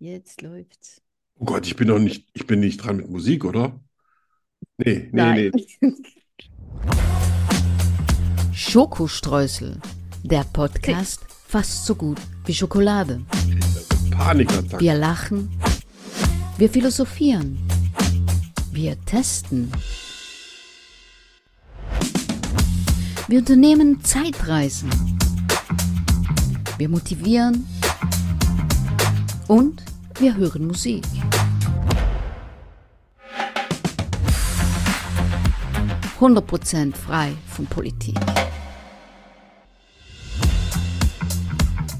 jetzt läuft's. Oh Gott, ich bin doch nicht, ich bin nicht dran mit Musik, oder? Nee, nee, Nein. nee. Schokostreusel, der Podcast fast so gut wie Schokolade. Panikattacke. Wir lachen, wir philosophieren, wir testen. Wir unternehmen Zeitreisen. Wir motivieren und wir hören Musik. Hundert Prozent frei von Politik.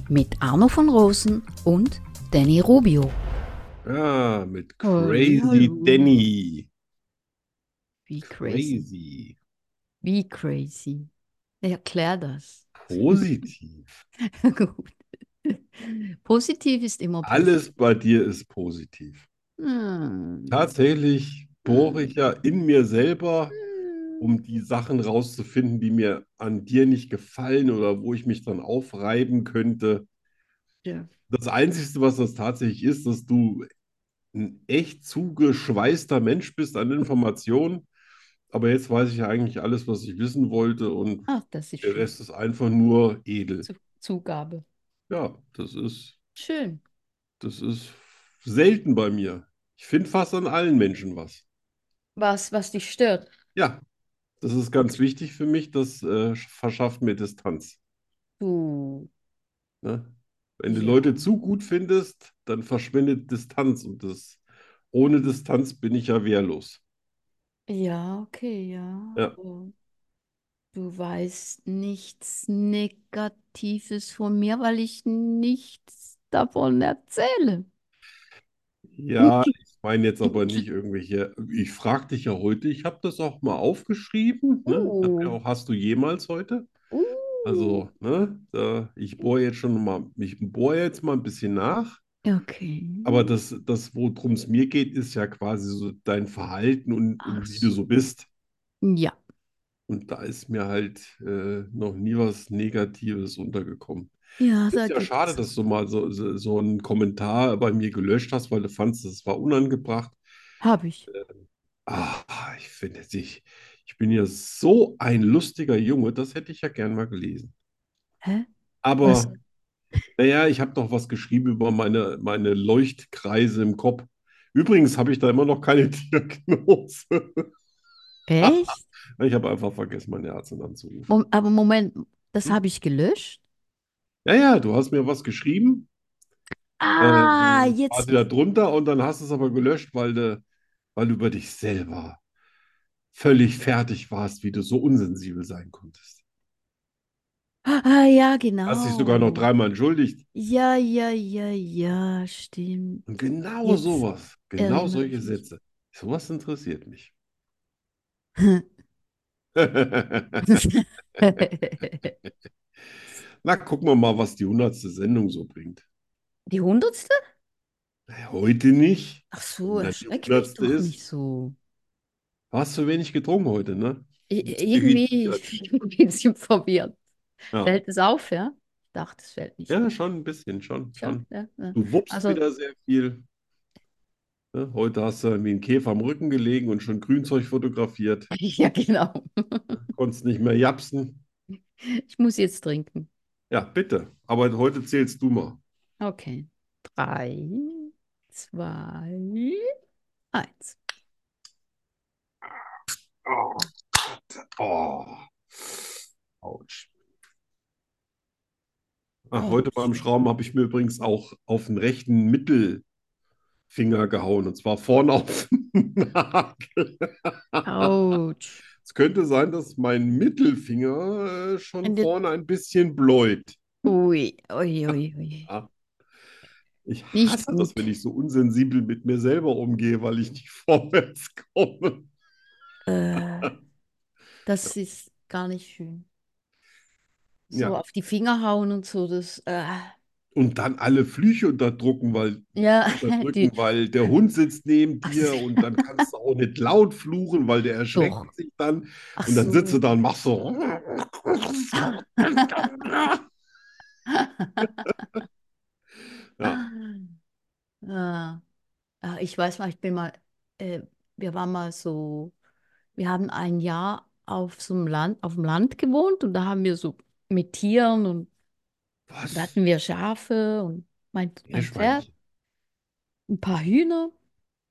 Mit Arno von Rosen und Danny Rubio. Ja, mit Oh, Crazy hallo. Danny. Wie crazy. Crazy. Wie crazy. Erklär das. Positiv. Gut. Positiv ist immer Alles bei dir ist positiv. Hm. Tatsächlich bohre ich ja in mir selber, um die Sachen rauszufinden, die mir an dir nicht gefallen oder wo ich mich dann aufreiben könnte. Ja. Das Einzige, was das tatsächlich ist, dass du ein echt zugeschweißter Mensch bist an Informationen. Aber jetzt weiß ich ja eigentlich alles, was ich wissen wollte und Ach, das ist der schön. Rest ist einfach nur edel. Zu- Zugabe. Ja, das ist, Schön. das ist selten bei mir. Ich finde fast an allen Menschen was. Was, was dich stört. Ja, das ist ganz wichtig für mich. Das äh, verschafft mir Distanz. Du. Ne? Wenn du. Leute zu gut findest, dann verschwindet Distanz und das ohne Distanz bin ich ja wehrlos. Ja, okay, ja. Ja. aber Du weißt nichts Negatives von mir, weil ich nichts davon erzähle. Ja, ich meine jetzt aber nicht irgendwelche. Ich frage dich ja heute, ich habe das auch mal aufgeschrieben. Ne? Oh. auch, hast du jemals heute? Uh. Also, ne, da, ich bohre jetzt schon mal, ich bohre jetzt mal ein bisschen nach. Okay. Aber das, das worum es mir geht, ist ja quasi so dein Verhalten und, Ach und wie du so bist. Ja. Und da ist mir halt äh, noch nie was Negatives untergekommen. Ja, Ist ja schade, dass du mal so, so, so einen Kommentar bei mir gelöscht hast, weil du fandst, das war unangebracht. Habe ich. Ah, ich finde, ich, ich bin ja so ein lustiger Junge, das hätte ich ja gern mal gelesen. Hä? Was? Aber, naja, ich habe doch was geschrieben über meine, meine Leuchtkreise im Kopf. Übrigens habe ich da immer noch keine Diagnose. Echt? Ich habe einfach vergessen, meine Ärztin anzurufen. Mom aber Moment, das Hm? habe ich gelöscht? Ja, ja, du hast mir was geschrieben, Ah, äh, jetzt. quasi da drunter und dann hast du es aber gelöscht, weil du, weil du über dich selber völlig fertig warst, wie du so unsensibel sein konntest. Ah, ja, Hast dich sogar noch genau. dreimal entschuldigt. Ja, ja, ja, ja, stimmt. Und genau Jetzt sowas, genau erinnere solche ich mich. Sätze. Sowas interessiert mich. Na, gucken wir mal, was die hundertste Sendung so bringt. Die hundertste? Heute nicht. Ach so, Wenn die erschreck mich doch ist. nicht so. Du hast zu wenig getrunken heute, ne? Irgendwie ich bin ein bisschen verwirrt. Ja. Fällt es auf, ja? Ich dachte, es fällt nicht Ja, auf. schon ein bisschen, schon, Schon, schon. ja, ja. Du wuppst Also, wieder sehr viel. Ne? Heute hast du wie ein Käfer am Rücken gelegen und schon Grünzeug fotografiert. ja, genau. Konntest nicht mehr japsen. Ich muss jetzt trinken. Ja, bitte. Aber heute zählst du mal. Okay. Drei, zwei, eins. Oh Gott. Oh. Autsch. Ach, heute beim Schrauben habe ich mir übrigens auch auf den rechten Mittelfinger gehauen. Und zwar vorne auf den Nagel. Autsch. Es könnte sein, dass mein Mittelfinger äh, schon der- vorne ein bisschen bläut. Ui, ui, ui, ui. Ja. Ich Nicht hasse das, wenn ich so unsensibel mit mir selber umgehe, weil ich nicht vorwärts komme. Äh, das ist gar nicht schön. So Ja. auf die Finger hauen und so, das, äh, Und dann alle Flüche unterdrücken, weil, ja, unterdrücken, die, weil der Hund sitzt neben Ach dir so. und dann kannst du auch nicht laut fluchen, weil der erschreckt Doch. sich dann. ach Und dann sitzt du so. da und machst so. Ja, Ah, ah, ich weiß mal, ich bin mal, äh, wir waren mal so, wir haben ein Jahr auf so einem Land, auf dem Land gewohnt und da haben wir so mit Tieren und Was? da hatten wir Schafe und mein, mein Pferd, ein paar Hühner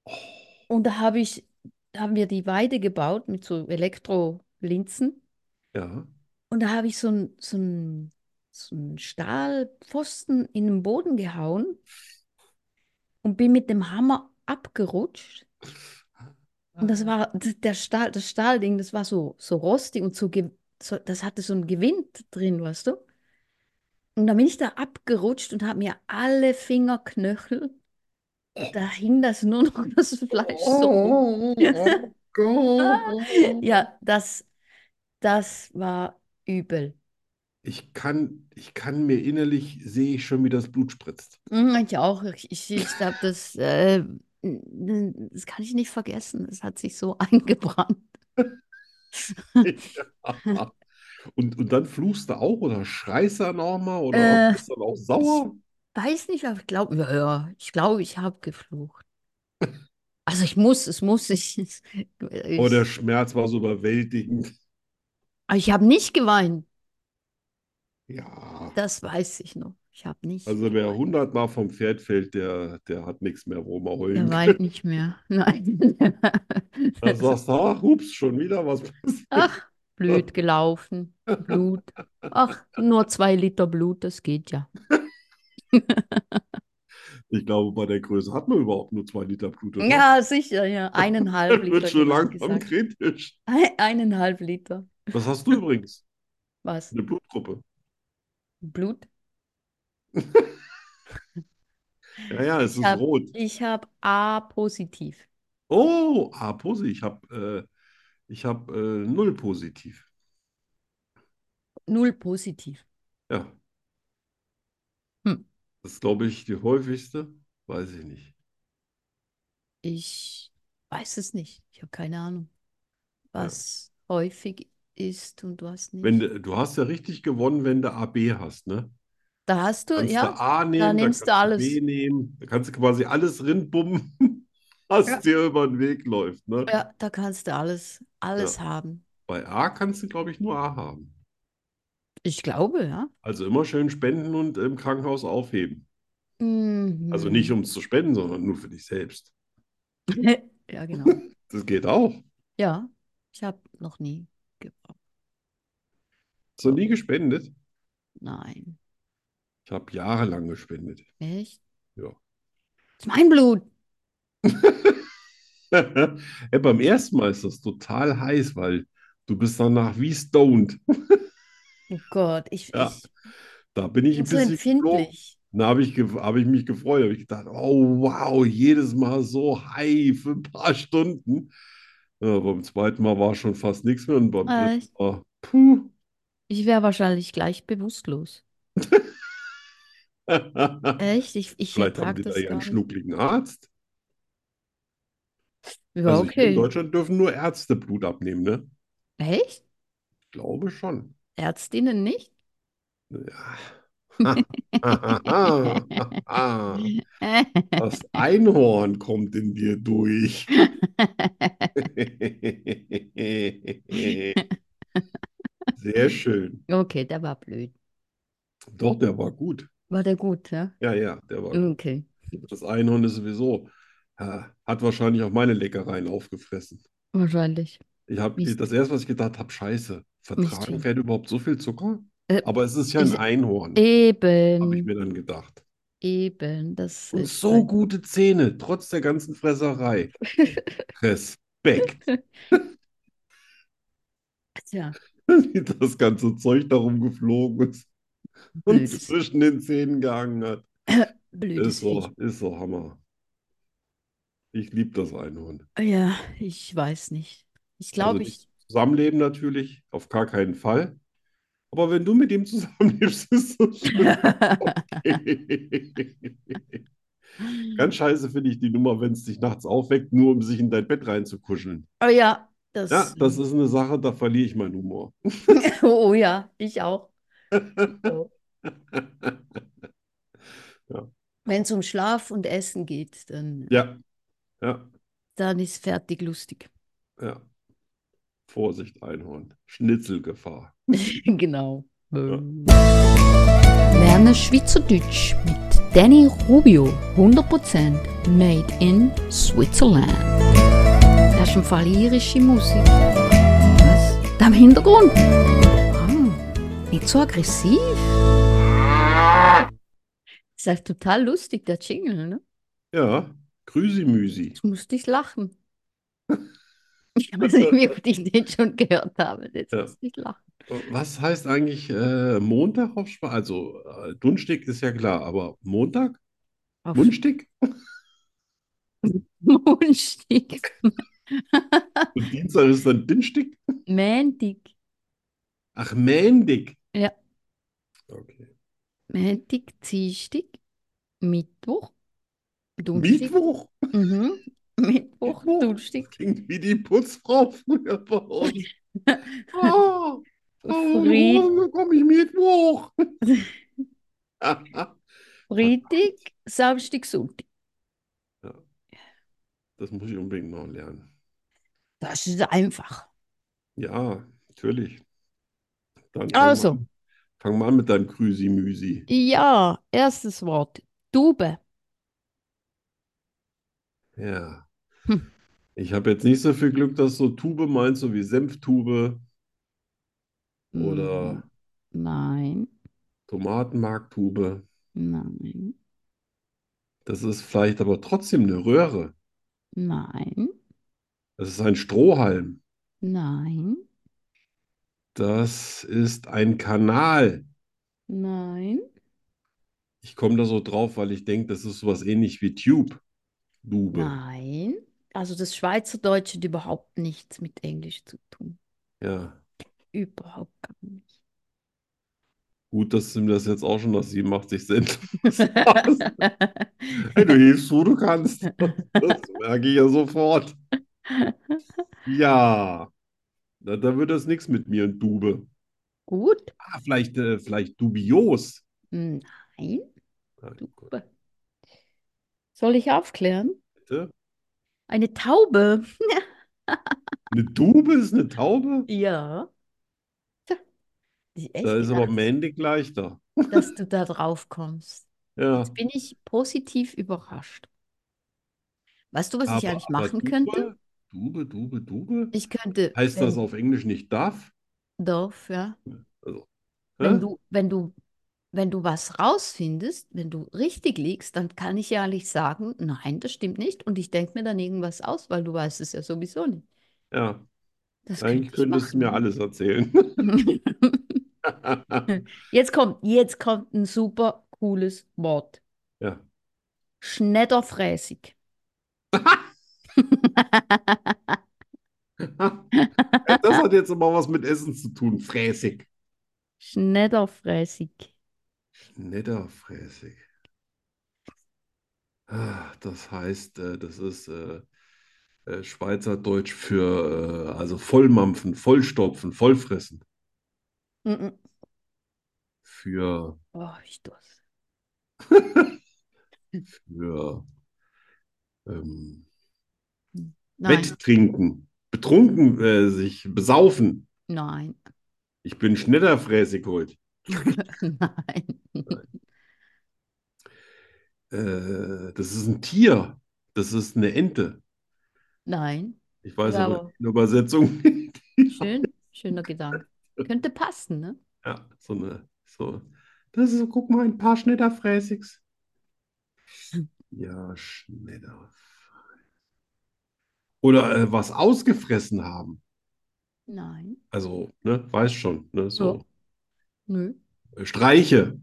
Oh, und da habe ich, da haben wir die Weide gebaut mit so Elektrolinsen ja. und da habe ich so ein, so ein, so ein Stahlpfosten in den Boden gehauen und bin mit dem Hammer abgerutscht. Und das war der Stahl, das Stahlding, das war so, so rostig und so, so, das hatte so einen Gewind drin, weißt du? Und dann bin ich da abgerutscht und habe mir alle Fingerknöchel, da hing das nur noch das Fleisch so. Oh, oh Gott. Ja, das, das war übel. Ich kann, ich kann mir innerlich, sehe ich schon, wie das Blut spritzt. Mhm, Ich auch. Ich, ich, ich glaube, das, äh, das kann ich nicht vergessen. Es hat sich so eingebrannt. Ja. Und, und dann fluchst du auch oder schreist du dann auch mal oder Äh, bist dann auch sauer? Weiß nicht, aber ich glaube, ja, ja, ich glaube, ich habe geflucht. Also ich muss, es muss, ich, es- Aber der ich, Schmerz war so überwältigend. aber ich habe nicht geweint. Ja, Das weiß ich noch. Ich habe nicht also wer hundertmal vom Pferd fällt, der, der hat nichts mehr, wo man Er heulen weint kann. nicht mehr. Nein. Dann sagst du, ach, ups, schon wieder was passiert. Ach, blöd gelaufen. Blut. Ach, nur zwei Liter Blut, das geht ja. Ich glaube, bei der Größe hat man überhaupt nur zwei Liter Blut, oder? Ja, sicher, ja. Eineinhalb Liter, wird schon genau langsam kritisch. Ein- Eineinhalb Liter. Was hast du übrigens? Was? Eine Blutgruppe. Blut? Ja, ja, es Ich ist habe rot. ich hab A positiv. Oh, ah, positiv. Ich habe äh, ich hab, äh, null positiv. Null positiv. Ja, Hm. das ist, glaube ich, die häufigste. Weiß ich nicht. Ich weiß es nicht. Ich habe keine Ahnung, Ja. was häufig ist und was Wenn, nicht. du du hast ja richtig gewonnen, wenn du AB hast, ne? Da hast du, Kannst du ja, A da nehmen, da nimmst du du alles. B nehmen, da kannst du quasi alles rinbummen, was Ja. dir über den Weg läuft, ne? Ja, da kannst du alles, alles Ja. haben. Bei A kannst du, glaube ich, nur A haben. Ich glaube, ja. Also immer schön spenden und im Krankenhaus aufheben. Also nicht, Mhm. um es zu spenden, sondern nur für dich selbst. Ja, genau. Das geht auch. Ja, ich habe noch nie gebraucht. Hast du nie gespendet? Nein. Ich habe jahrelang gespendet. Echt? Ja. Das ist mein Blut. Ja, beim ersten Mal ist das total heiß, weil du bist danach wie stoned. Oh Gott, ich, Ja, ich da bin ich ein so bisschen empfindlich. Da habe ich, habe ich mich gefreut. habe ich gedacht, oh wow, jedes Mal so high für ein paar Stunden. Ja, beim zweiten Mal war schon fast nichts mehr und beim dritten Echt? Mal, puh. Ich wäre wahrscheinlich gleich bewusstlos. Echt? Ich, ich Vielleicht haben die da ja einen schnuckligen Arzt. Ja, Also hier in okay. Deutschland dürfen nur Ärzte Blut abnehmen, ne? Echt? Ich glaube schon. Ärztinnen nicht? Ja. Das Einhorn kommt in dir durch. Sehr schön. Okay, der war blöd. Doch, der war gut. War der gut, ja? Ja, ja, der war gut. Okay. Das Einhorn ist sowieso, ja, hat wahrscheinlich auch meine Leckereien aufgefressen. Wahrscheinlich. Ich habe das erste, was ich gedacht habe, Scheiße, vertragen. Pferde überhaupt so viel Zucker? Äh, Aber es ist ja ein ist- Einhorn, habe ich Eben, mir dann gedacht. eben. Das Und ist so ein- gute Zähne, trotz der ganzen Fresserei. Respekt. Tja, Wie das ganze Zeug darum geflogen ist und blödes, zwischen den Zähnen gehangen hat. blödes Ist so, Viech. ist so Hammer. Ich liebe das Einhorn. Ja, ich weiß nicht. Ich Also glaube, nicht ich. zusammenleben natürlich, auf gar keinen Fall. Aber wenn du mit ihm zusammenlebst, ist das okay. Ganz scheiße finde ich die Nummer, wenn es dich nachts aufweckt, nur um sich in dein Bett reinzukuscheln. Oh ja, das. Ja, das ist eine Sache, da verliere ich meinen Humor. Oh ja, ich auch. Oh. Ja. Wenn es um Schlaf und Essen geht, dann, Ja, ja, dann ist fertig lustig. ja. Vorsicht, Einhorn. Schnitzelgefahr. Genau. Lerne Schweizerdeutsch mit Danny Rubio. 100% made in Switzerland. Das ist im Fall irische Musik. Was? Da im Hintergrund? Ah, nicht so aggressiv. Ist halt total lustig, der Jingle, ne? Ja, Grüsi-Müsi. Jetzt musste ich lachen. Ich weiß nicht, wie oft ich den schon gehört habe. Jetzt Ja. musste ich lachen. Was heißt eigentlich äh, Montag auf Spanisch? Also, äh, Dunstig ist ja klar, aber Montag? Auf Mundstig? Mundstück. Und Dienstag ist dann Dinstig? Mäntig. Ach, Mändig. Ja. Okay. Mäntig, Dienstag, Mittwoch, Donnerstag. Mittwoch Mhm. Mittwoch, Mittwoch. Klingt wie die Putzfrau früher bei uns. Oh, oh, komm ich Mittwoch. Freitag, Samstag, Sonntag. Das muss ich unbedingt noch lernen. Das ist einfach. Ja, natürlich. Dann fang Also. mal, fang mal an mit deinem Grüsi-Müsi. Ja, erstes Wort. Tube. Ja. Hm. Ich habe jetzt nicht so viel Glück, dass so Tube meinst, so wie Senftube oder Mm, Nein, Tomatenmarktube. nein, Das ist vielleicht aber trotzdem eine Röhre. nein, Das ist ein Strohhalm. nein, Das ist ein Kanal. nein, Ich komme da so drauf, weil ich denke, das ist sowas ähnlich wie Tube. Dube. nein. Also das Schweizerdeutsche hat überhaupt nichts mit Englisch zu tun. Ja. Überhaupt gar nicht. Gut, dass du mir das jetzt auch schon nach 87 Cent. Hey, du hilfst, wo du kannst. Das merke ich ja sofort. Ja, da, da wird das nichts mit mir und Dube. Gut? Ah, vielleicht, äh, vielleicht dubios. Nein. Gut, Tube. Soll ich aufklären? bitte. Eine Taube. Eine Dube ist eine Taube? Ja. Da ist aber männlich leichter. dass du da drauf kommst. Ja, Jetzt bin ich positiv überrascht. Weißt du, was ich aber, eigentlich aber machen Dube, könnte? Dube, Dube, Dube? Ich könnte, Heißt wenn, das auf Englisch nicht darf? Dorf, ja. Also, Wenn du, wenn du, wenn du was rausfindest, wenn du richtig liegst, dann kann ich ja nicht sagen, nein, das stimmt nicht. Und ich denke mir dann irgendwas aus, weil du weißt es ja sowieso nicht. Ja, Das eigentlich könnte könntest du mir alles erzählen. Jetzt kommt, jetzt kommt ein super cooles Wort. Ja. Schnedderfräßig. Das hat jetzt aber was mit Essen zu tun. Fräßig. Schnedderfräßig. Schnedderfräßig. Ah, Das heißt, äh, das ist äh, äh, Schweizerdeutsch für also Vollmampfen, Vollstopfen, Vollfressen. Mm -mm. Für, Oh, ich Durst. für ähm, Nein, Wetttrinken, betrunken, äh, sich besaufen. nein, Ich bin Schnedderfräßig heute. Nein. Äh, das ist ein Tier. Das ist eine Ente. Nein. Ich weiß Ja, aber die Übersetzung. Schön, schöner Gedanke. Könnte passen, ne? Ja, so eine, so. Das ist, guck mal, ein paar Schnitterfräßigs. Ja, Schnitter. Oder äh, was ausgefressen haben. Nein. Also, ne, weiß schon, ne, so Nö. Streiche.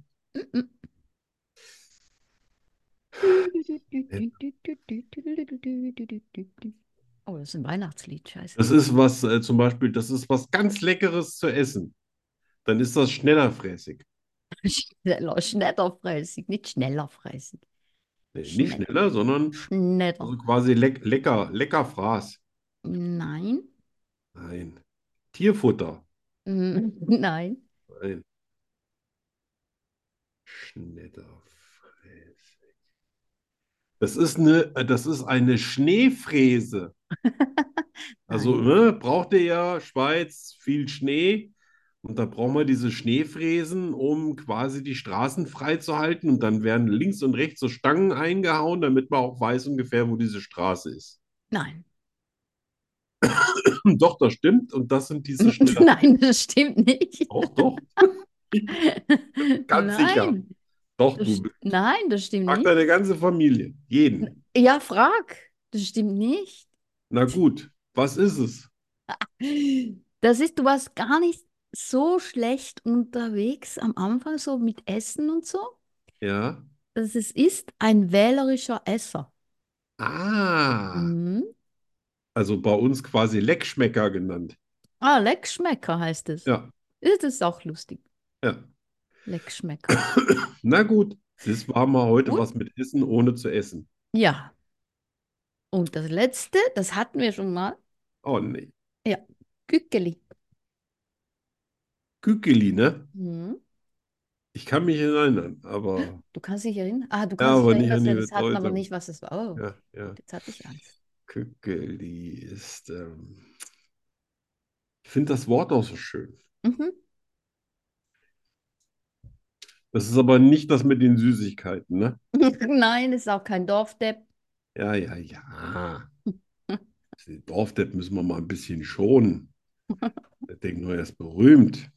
Oh, das ist ein Weihnachtslied, scheiße. Das ist was, äh, zum Beispiel, das ist was ganz Leckeres zu essen. Dann ist das schnellerfräßig. Schneller, schnellerfräßig, nicht schnellerfräßig. Nee, nicht Schnell. schneller, sondern Schneller. also quasi leck, lecker, lecker Fraß. Nein. Nein. Tierfutter. Mm, Nein. Nein. Schnitterfräßig. Das ist eine, das ist eine Schneefräse. Also, ne, braucht ihr ja Schweiz viel Schnee. Und da brauchen wir diese Schneefräsen, um quasi die Straßen frei zu halten. Und dann werden links und rechts so Stangen eingehauen, damit man auch weiß ungefähr, wo diese Straße ist. Nein. Doch, das stimmt. Und das sind diese Schnitter. Nein, das stimmt nicht. Doch, doch. Ganz sicher. Nein. Doch, Das, du. nein, das stimmt Frag nicht. deine ganze Familie. Jeden. Ja, frag. Das stimmt nicht. Na gut, was ist es? Das ist, du warst gar nicht so schlecht unterwegs am Anfang, so mit Essen und so. Ja. Das es ist ein wählerischer Esser. Ah, Mhm. also bei uns quasi Leckschmecker genannt. Ah, Leckschmecker heißt es. Ja, Das ist auch lustig. ja. Leckschmecker. Na gut, das war mal heute Gut. was mit Essen, ohne zu essen. Ja. Und das letzte, das hatten wir schon mal. Oh nee. Kükeli. Kükeli, ne? Mhm. Ich kann mich erinnern, aber Du kannst dich erinnern? Ah, du Ja, kannst aber dich nicht erinnern, dass wir das hatten, aber Bedeutung. nicht, was es war. Oh, ja, ja. jetzt hatte ich Angst. Kükeli ist. Ähm, ich finde das Wort auch so schön. Mhm. Das ist aber nicht das mit den Süßigkeiten, ne? Nein, ist auch kein Dorfdepp. Ja, ja, ja. Den Dorfdepp müssen wir mal ein bisschen schonen. Der denkt nur, er ist berühmt.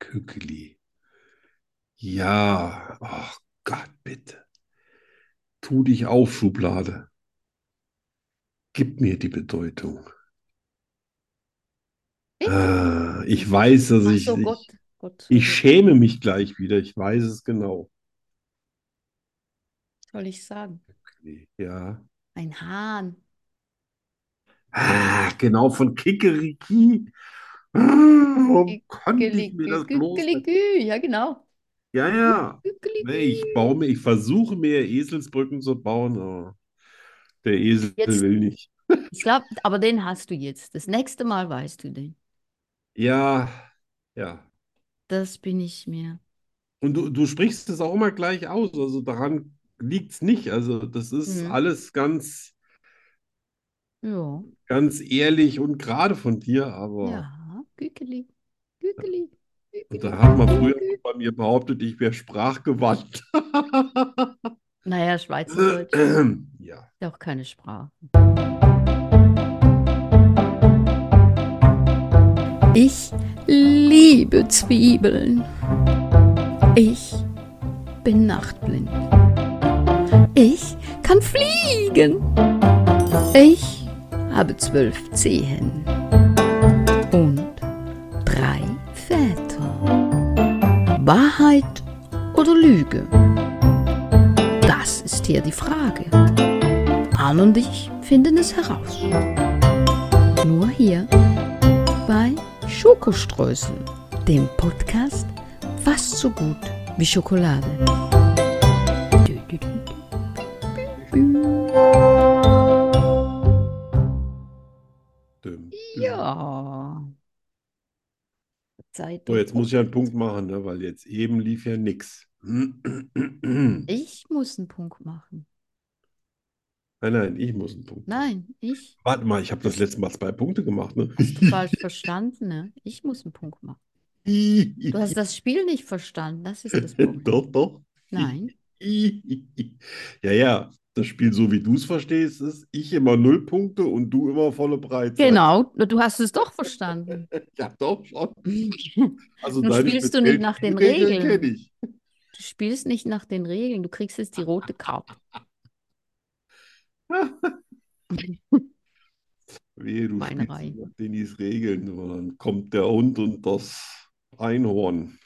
Kükeli. Ja, ach Gott, bitte. Tu dich auf, Schublade. Gib mir die Bedeutung. Ich? Ah, ich weiß, dass Ach ich, so, ich, Gott, ich schäme mich gleich wieder. Ich weiß es genau. soll ich sagen? Kükeli, Ja. Ein Hahn. Ah, genau, von Kikeriki. Ah, Warum konnte ich mir das bloß. Ja, genau. Ja, ja. Nee, ich baue mir, ich versuche mir Eselsbrücken zu bauen, aber der Esel Jetzt- will nicht. Ich glaube, aber den hast du jetzt. Das nächste Mal weißt du den. Ja, ja. Das bin ich mir. Und du, du sprichst es auch immer gleich aus. Also daran liegt es nicht. Also das ist Mhm. alles ganz, Ja, ganz ehrlich und gerade von dir, aber ja. Gükeli, Gükeli, und da hat man früher bei mir behauptet, ich wäre sprachgewandt. Naja, Schweizerdeutsch Ja. auch keine Sprache. Ich liebe Zwiebeln. Ich bin nachtblind. Ich kann fliegen. Ich habe zwölf Zehen und drei Väter. Wahrheit oder Lüge? Das ist hier die Frage. Anne und ich finden es heraus. Nur hier bei Schokoströßen, dem Podcast fast so gut wie Schokolade. Ja. Zeit. So, jetzt muss ich einen Punkt machen, ne? Weil jetzt eben lief ja nix. Nein, Ich muss einen Punkt machen. Nein, ich muss einen Punkt. Nein, ich. Warte mal, ich habe das letzte Mal zwei Punkte gemacht, ne? Hast du falsch verstanden, ne? Ich muss einen Punkt machen. Du hast das Spiel nicht verstanden, das ist das Problem. Doch, doch. Nein. Ja, ja, das Spiel, so wie du es verstehst, ist ich immer null Punkte und du immer volle Breitseite. Genau, du hast es doch verstanden. Ja, doch schon. Also Nun deine spielst du nicht nach den Regeln. ich. Du spielst nicht nach den Regeln, du kriegst jetzt die rote Karte. Wehe, du spielst nach Dennis Regeln, und dann kommt der Hund und das Einhorn.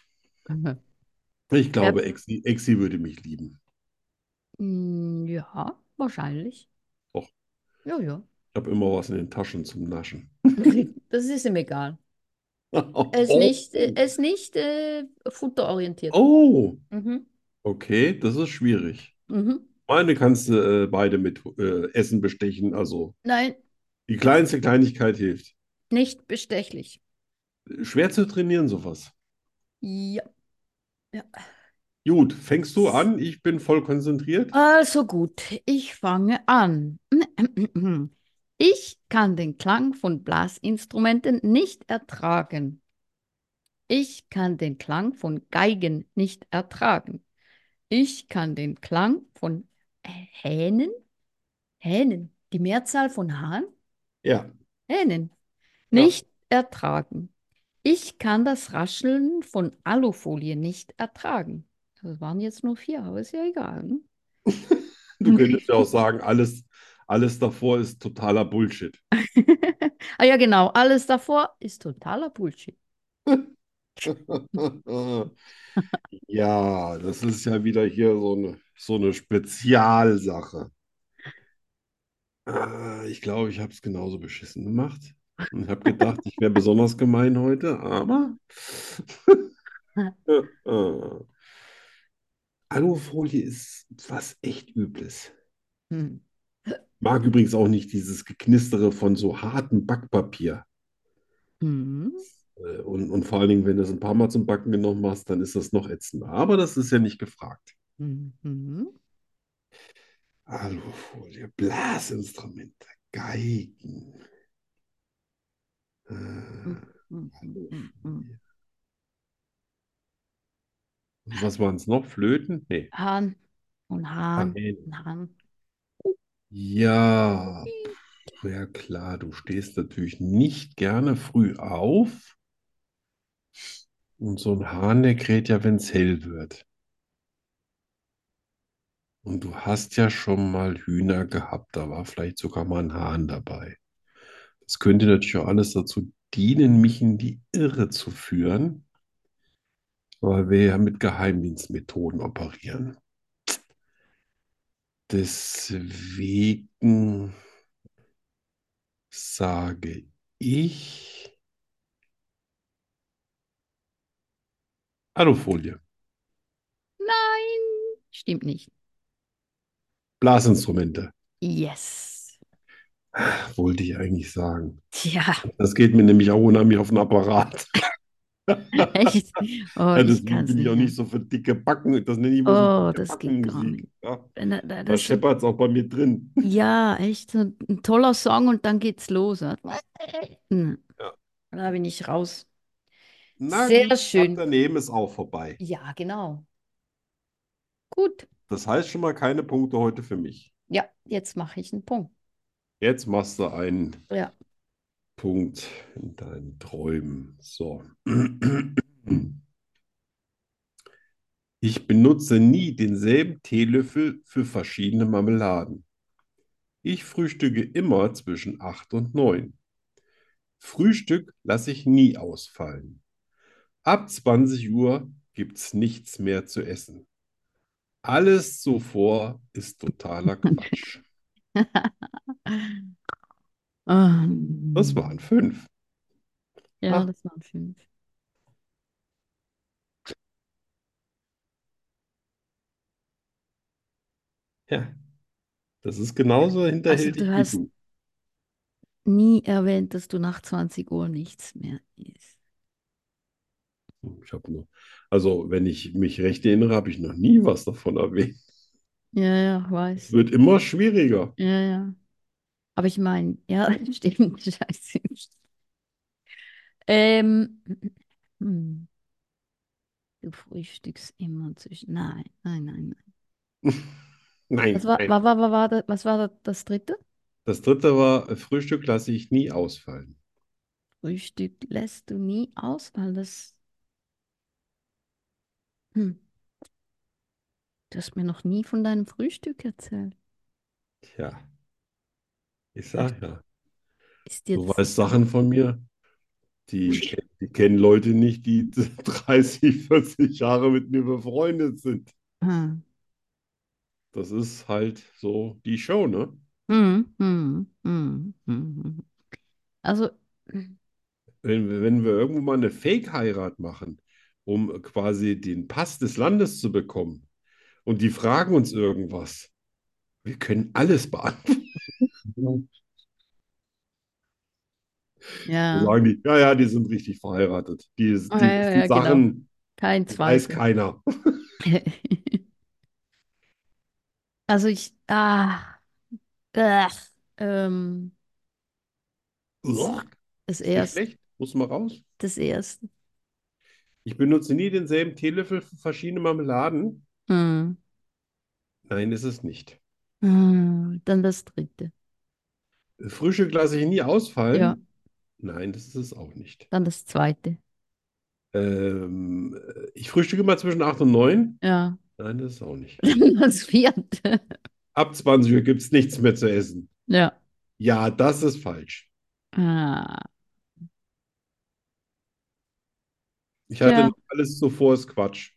Ich glaube, Exi, Exi würde mich lieben. Mm, Ja, wahrscheinlich. Doch. Ja, ja. Ich habe immer was in den Taschen zum Naschen. Das ist ihm egal. Er ist nicht, äh, er ist nicht äh, futterorientiert. Oh, Mhm. okay, das ist schwierig. Mhm. Meine kannst du äh, beide mit äh, Essen bestechen. Also Nein, die kleinste Kleinigkeit hilft. nicht bestechlich. Schwer zu trainieren, sowas. Ja. Ja. Gut, fängst du an? Ich bin voll konzentriert. Also gut, ich fange an. Ich kann den Klang von Blasinstrumenten nicht ertragen. Ich kann den Klang von Geigen nicht ertragen. Ich kann den Klang von Hähnen, Hähnen, die Mehrzahl von Hahn, Ja, Hähnen, Ja. nicht ertragen. Ich kann das Rascheln von Alufolie nicht ertragen. Das waren jetzt nur vier, aber ist ja egal. Ne? du könntest ja auch sagen, alles, alles davor ist totaler Bullshit. Ah ja, genau, alles davor ist totaler Bullshit. Ja, das ist ja wieder hier so eine, so eine Spezialsache. Ah, Ich glaube, ich habe es genauso beschissen gemacht und habe gedacht, ich wäre besonders gemein heute, aber äh, Alufolie ist was echt Übles. Hm. Mag übrigens auch nicht dieses Geknistere von so hartem Backpapier. Hm. Äh, Und, und vor allen Dingen, wenn du es ein paar Mal zum Backen genommen hast, dann ist das noch ätzender. Aber das ist ja nicht gefragt. Hm. Hm. Alufolie, Blasinstrumente, Geigen. Äh, Hm. Hm. Hm. Hm. Alufolie. Und was waren es noch? Flöten? Nee. Hahn und Hahn und Hahn. Ja, ja klar, du stehst natürlich nicht gerne früh auf. Und so ein Hahn, der kräht ja, wenn es hell wird. Und du hast ja schon mal Hühner gehabt, da war vielleicht sogar mal ein Hahn dabei. Das könnte natürlich auch alles dazu dienen, mich in die Irre zu führen, weil wir ja mit Geheimdienstmethoden operieren. Deswegen sage ich Alufolie, Nein, stimmt nicht. Blasinstrumente, Yes. wollte ich eigentlich sagen. Tja, Das geht mir nämlich auch unheimlich auf den Apparat. echt. Oh, Ja, ich kann es bin ich nicht auch nicht so für dicke Backen. Das nenne ich Oh, das geht gar nicht. Ja, da, da, da das scheppert es auch bei mir drin. ja, echt ein toller Song und dann geht's los. ja. Hm. Ja. Da bin ich raus. Na Sehr gut, schön. daneben ist auch vorbei. Ja, genau. Gut. Das heißt schon mal keine Punkte heute für mich. Ja, jetzt mache ich einen Punkt. Jetzt machst du einen Ja. Punkt in deinen Träumen. So. Ich benutze nie denselben Teelöffel für verschiedene Marmeladen. Ich frühstücke immer zwischen 8 und 9. Frühstück lasse ich nie ausfallen. Ab 20 Uhr gibt's nichts mehr zu essen. Alles zuvor ist totaler Quatsch. Ähm, Das waren fünf. Ja, Ah. das waren fünf. Ja, das ist genauso hinterhältig du wie hast- du. Nie erwähnt, dass du nach 20 Uhr nichts mehr isst. Ich habe nur, also wenn ich mich recht erinnere, habe ich noch nie was davon erwähnt. Ja, ja, Es weiß. wird immer schwieriger. Ja, ja. Aber ich meine, ja, stimmt, scheiße. Ähm, hm. Du frühstückst immer zwischen. Nein, nein, nein, nein. Nein, Was war, nein. war, war, war, war, das, was war das, dritte? Das dritte war, äh, Frühstück lasse ich nie ausfallen. Frühstück lässt du nie aus, weil das. Hm. Du hast mir noch nie von deinem Frühstück erzählt. Tja, ich sag ja, Ist du jetzt. weißt Sachen von mir, die, die kennen Leute nicht, die 30, 40 Jahre mit mir befreundet sind. Hm. Das ist halt so die Show, ne? Hm, hm, hm, hm, hm. Also, Wenn, wir- wenn wir irgendwo mal eine Fake-Heirat machen, um quasi den Pass des Landes zu bekommen, und die fragen uns irgendwas, wir können alles beantworten. Ja, sagen die, ja, ja, die sind richtig verheiratet. Die, die, Ah, ja, die ja, genau. Sachen kein das weiß keiner. Also ich, ah, ach, ähm, Uah, das Ist. Muss mal raus. das erste. Ich benutze nie denselben Teelöffel für verschiedene Marmeladen. Hm. Nein, ist es nicht. Hm, Dann das dritte. Frühstück lasse ich nie ausfallen. Ja, Nein, das ist es auch nicht. dann das zweite. Ähm, ich frühstücke immer zwischen 8 und 9. Ja, Nein, das ist auch nicht. das vierte. Ab 20 Uhr gibt es nichts mehr zu essen. Ja. Ja, das ist falsch. Ah, Ich hatte Ja. alles zuvor ist Quatsch.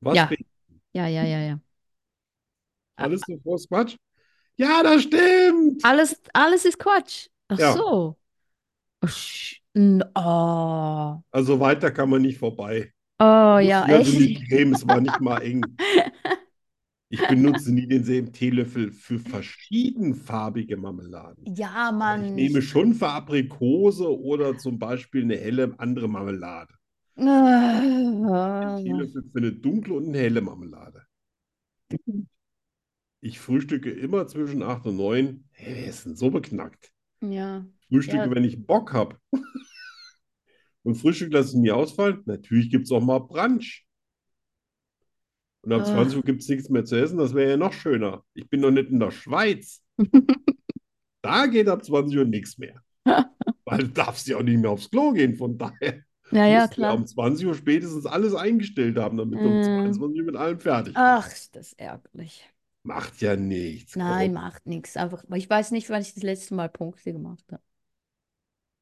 Was Ja. ja, ja, ja, ja. Alles zuvor ist Quatsch? Ja, das stimmt. Alles, alles ist Quatsch. Ach Ja. so. Oh, oh, Also weiter kann man nicht vorbei. oh ja, also echt. nicht Creme, es war nicht mal eng. Ich benutze nie denselben Teelöffel für verschiedenfarbige Marmeladen. Ja, Aber ich Mann. nehme schon für Aprikose oder zum Beispiel eine helle andere Marmelade. Ein Teelöffel für eine dunkle und eine helle Marmelade. Ich frühstücke immer zwischen 8 und 9. Hey, wer ist denn so beknackt? Ja. Frühstücke, Ja. wenn ich Bock habe. Und Frühstück lasse ich nie ausfallen. Natürlich gibt es auch mal Brunch. Und ab Ah. 20 Uhr gibt es nichts mehr zu essen. Das wäre ja noch schöner. Ich bin doch nicht in der Schweiz. Da geht ab 20 Uhr nichts mehr. Weil du darfst ja auch nicht mehr aufs Klo gehen. Von daher Ja, ja, musst du klar. um 20 Uhr spätestens alles eingestellt haben, damit du um Mm. 22 Uhr mit allem fertig bist. Ach, ist das ärgerlich. Macht ja nichts. Nein, Komm, macht nichts. Einfach, ich weiß nicht, wann ich das letzte Mal Punkte gemacht habe.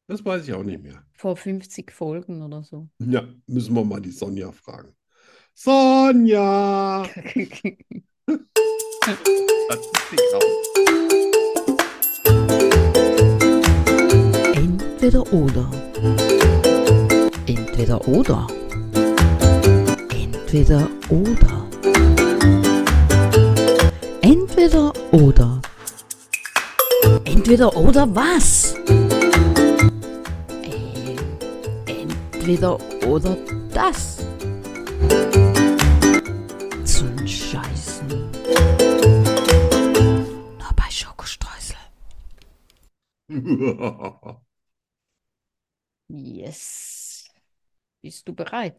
das weiß ich auch nicht mehr. Vor 50 Folgen oder so. Ja, müssen wir mal die Sonja fragen. Sonja! Entweder oder. Entweder oder. Entweder oder. Entweder oder. Entweder oder was? Ähm, entweder oder das. Yes. Bist du bereit?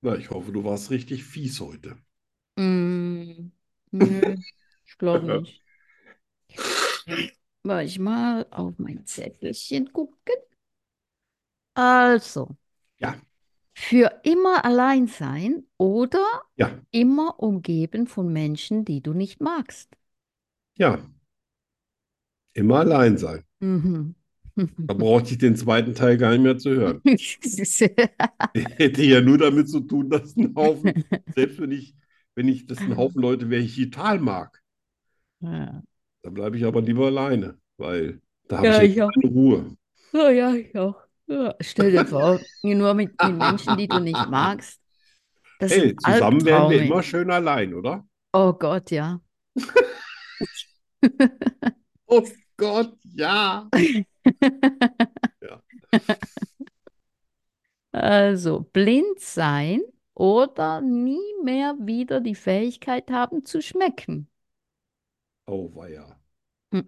Na, ich hoffe, du warst richtig fies heute. Mm, nö, ich glaube nicht. Mal ich mal auf mein Zettelchen gucken. Also, Ja, für immer allein sein oder ja, immer umgeben von Menschen, die du nicht magst. ja. Immer allein sein. Mhm. Da brauchte ich den zweiten Teil gar nicht mehr zu hören. Hätte ja nur damit zu tun, dass ein Haufen, selbst wenn ich, wenn ich das ein Haufen Leute wäre, ich total mag, Ja. dann bleibe ich aber lieber alleine, weil da habe Ja, ich ich meine Ruhe. Ja, ja, ich auch. Ja. Stell dir vor, nur mit, mit Menschen, die du nicht magst. Das Hey, zusammen wären wir immer schön allein, oder? Oh Gott, ja. Oh Gott, ja. Ja. Also, blind sein oder nie mehr wieder die Fähigkeit haben zu schmecken. Oh, weia. Hm.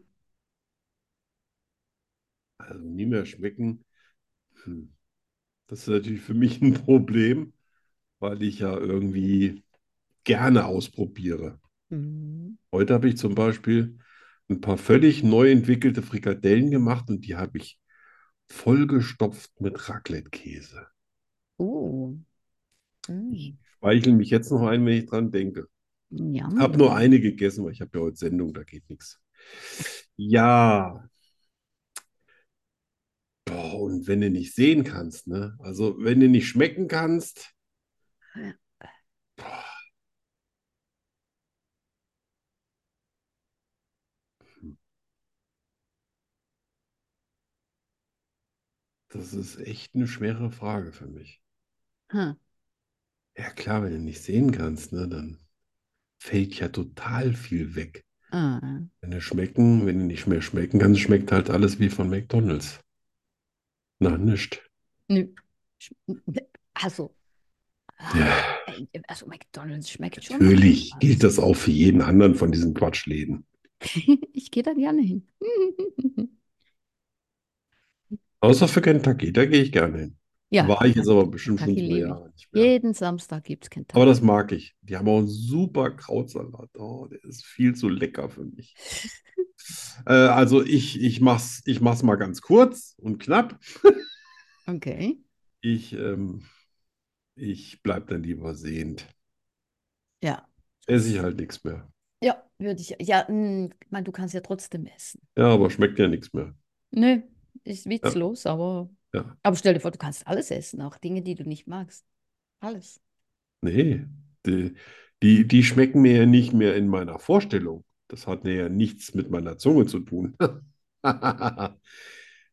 Also nie mehr schmecken. Hm. Das ist natürlich für mich ein Problem, weil ich ja irgendwie gerne ausprobiere. Mhm. Heute habe ich zum Beispiel ein paar völlig neu entwickelte Frikadellen gemacht und die habe ich vollgestopft mit Raclette-Käse. Oh. Mm. Speichel mich jetzt noch ein, wenn ich dran denke. Yum, Habe nur eine gegessen, weil ich habe ja heute Sendung, da geht nichts. Ja. Boah, und wenn du nicht sehen kannst, ne? Also wenn du nicht schmecken kannst, Das ist echt eine schwere Frage für mich. Hm. Ja klar, wenn du nicht sehen kannst, ne, dann fällt ja total viel weg. Ah. Wenn du schmecken, wenn du nicht mehr schmecken kannst, schmeckt halt alles wie von McDonald's. Na, nicht. Nö. Also, Ja. äh, also McDonald's schmeckt schon. Natürlich gilt das auch für jeden anderen von diesen Quatschläden. Ich gehe da gerne hin. Außer für Kentucky, da gehe ich gerne hin. Ja, War ich jetzt aber bestimmt schon zwei. Jahre nicht mehr. Jeden Samstag gibt es Kentucky. Aber das mag ich. Die haben auch einen super Krautsalat. Oh, der ist viel zu lecker für mich. Äh, also ich, ich mach's, ich mach's mal ganz kurz und knapp. Okay. Ich, ähm, ich bleib dann lieber sehend. Ja. Esse ich halt nichts mehr. Ja, würde ich. Ja, mh, ich meine, du kannst ja trotzdem essen. Ja, aber schmeckt ja nichts mehr. Nö, ist witzlos, aber. Ja. Aber stell dir vor, du kannst alles essen, auch Dinge, die du nicht magst. Alles. Nee, die, die, die schmecken mir ja nicht mehr in meiner Vorstellung. Das hat ja nichts mit meiner Zunge zu tun.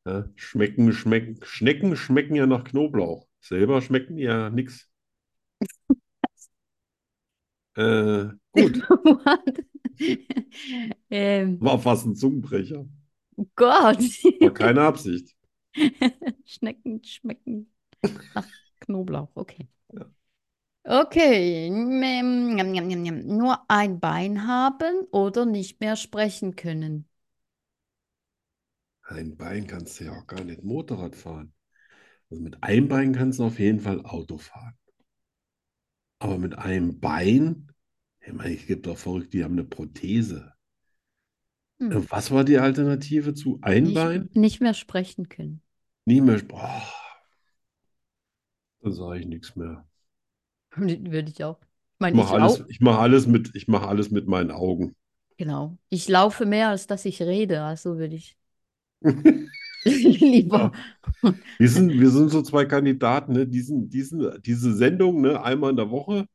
Ja, schmecken, schmecken, Schnecken schmecken ja nach Knoblauch. Selber schmecken ja nichts. Äh, gut, ähm, war fast ein Zungenbrecher. Gott. War keine Absicht. Schnecken schmecken nach Knoblauch. Okay. Ja. Okay. Nur ein Bein haben oder nicht mehr sprechen können. Ein Bein kannst du ja auch gar nicht Motorrad fahren. Also mit einem Bein kannst du auf jeden Fall Auto fahren. Aber mit einem Bein, ich meine, es gibt doch verrückt, die haben eine Prothese. Hm. Was war die Alternative zu ein Nicht, nicht mehr sprechen können. Nie mehr. Boah, da sage ich nichts mehr. Würde ich auch. Ich Ich meine, mache ich alles, auch. ich mache alles mit, ich mache alles mit meinen Augen. Genau. Ich laufe mehr, als dass ich rede. Also würde ich lieber. Wir sind, wir sind so zwei Kandidaten, ne? Diesen, diesen, diese Sendung, ne? Einmal in der Woche,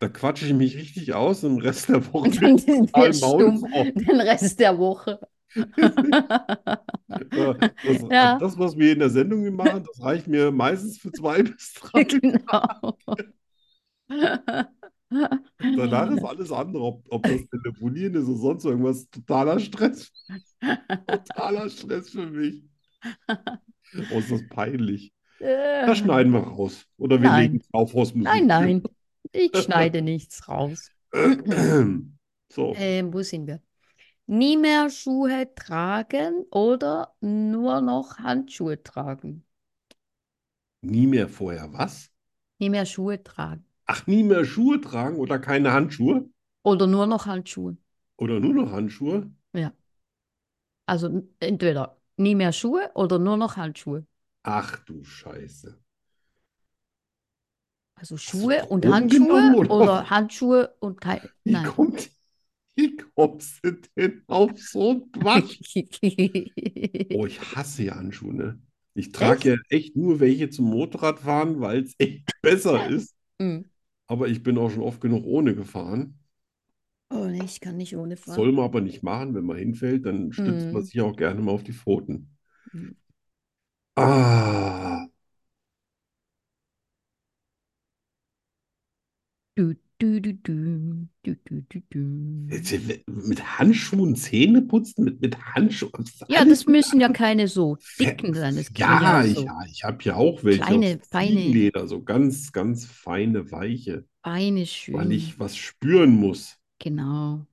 da quatsche ich mich richtig aus und den Rest der Woche Und dann sind wir stumm den Rest der Woche. Das, Ja. das, was wir in der Sendung machen, das reicht mir meistens für zwei bis drei. Genau. Danach ist alles andere, ob, ob das Telefonieren ist oder sonst irgendwas, totaler Stress. Totaler Stress für mich. Oh, ist das peinlich. Das schneiden wir raus. Oder wir Nein. legen Kaufhausmusik. Nein, nein, ich schneide nichts raus. So, Ähm, wo sind wir? Nie mehr Schuhe tragen oder nur noch Handschuhe tragen? nie mehr vorher was? Nie mehr Schuhe tragen Ach, nie mehr Schuhe tragen oder keine Handschuhe? oder nur noch Handschuhe? Oder nur noch Handschuhe? Ja. Also entweder nie mehr Schuhe oder nur noch Handschuhe. Ach du Scheiße. Also du Schuhe und Handschuhe oder? oder Handschuhe und kein. Wie kommt, wie kommst du denn auf so einen Quatsch? Oh, ich hasse ja Handschuhe, ne? Ich trage ja echt nur welche zum Motorradfahren, weil es echt besser ist. Hm. Aber ich bin auch schon oft genug ohne gefahren. Oh nee, ich kann nicht ohne Soll fahren. man aber nicht machen, wenn man hinfällt, dann stützt man Mhm. sich auch gerne mal auf die Pfoten. Mhm. Ah, Du, du, du, mit Handschuhen Zähne putzen, mit, mit Handschuhen. Ja, das müssen ja keine so dicken sein. Das Ja, ja ich, so ja, ich habe ja auch welche kleine, feine- Fliegenleder, so ganz, ganz feine, weiche, weil schön. ich was spüren muss. Genau.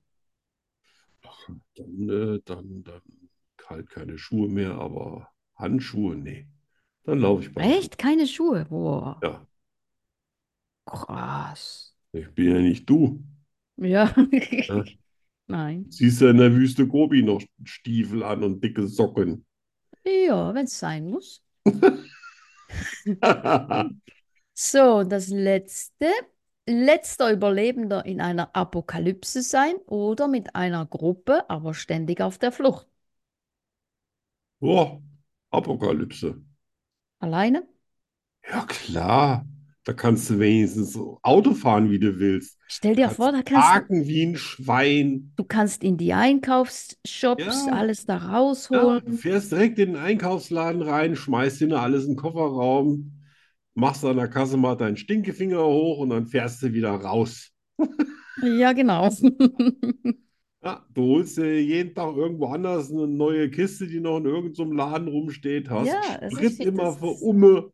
Ach, dann, äh, dann, dann halt keine Schuhe mehr, aber Handschuhe, nee. Dann laufe ich barfuß. Echt? Keine Schuhe? Boah, Ja, krass. Ich bin ja nicht du. Ja. Ja. Nein. Siehst ja in der Wüste Gobi noch Stiefel an und dicke Socken. Ja, wenn es sein muss. So, das letzte. Letzter Überlebender in einer Apokalypse sein oder mit einer Gruppe, aber ständig auf der Flucht. Boah, Apokalypse. Alleine? Ja, klar. Da kannst du wenigstens so Auto fahren, wie du willst. Stell dir Kannst vor, da kannst parken wie ein Schwein. du kannst in die Einkaufsshops Ja. alles da Ja, rausholen. du fährst direkt in den Einkaufsladen rein, schmeißt dir alles in den Kofferraum, machst an der Kasse mal deinen Stinkefinger hoch und dann fährst du wieder raus. Ja, genau. Ja, du holst dir jeden Tag irgendwo anders eine neue Kiste, die noch in irgendeinem Laden rumsteht, hast Ja, ich Sprit immer für Umme.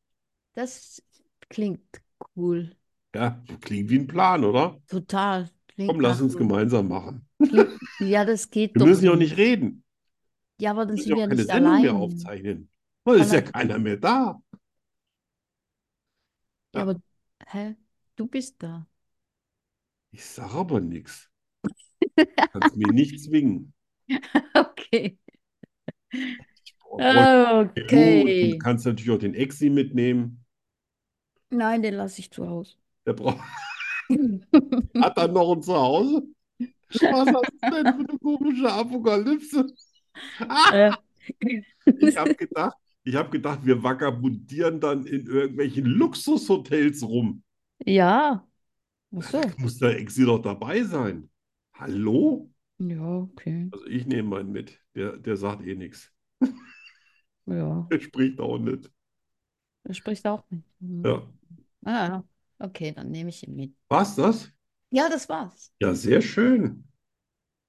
das klingt cool. Ja, klingt wie ein Plan, oder? Total. Klingt Komm, lass uns so- gemeinsam machen. Klingt, ja, das geht Wir doch müssen ja auch nicht reden. Ja, aber dann sind ja wir keine nicht Sendung mehr allein. aufzeichnen. Weil es ist ja keiner mehr da. Ja, aber, hä? Du bist da. Ich sage aber nichts. Kannst mir nicht zwingen. Okay. Ich brauche Du, Okay. kannst natürlich auch den Exi mitnehmen. Nein, den lasse ich zu Hause. Der braucht, hat er noch ein Zuhause? Was hast du denn für eine komische Apokalypse? Ah, Äh, ich habe gedacht, ich habe gedacht, wir vagabundieren dann in irgendwelchen Luxushotels rum. ja. So. Muss der Exi doch dabei sein? Hallo? Ja, okay. Also ich nehme meinen mit. Der, der sagt eh nichts. Ja, Der spricht auch nicht. er spricht auch nicht. Hm. Ja. Ah, okay, dann nehme ich ihn mit. War's das? Ja, das war's. Ja, sehr schön.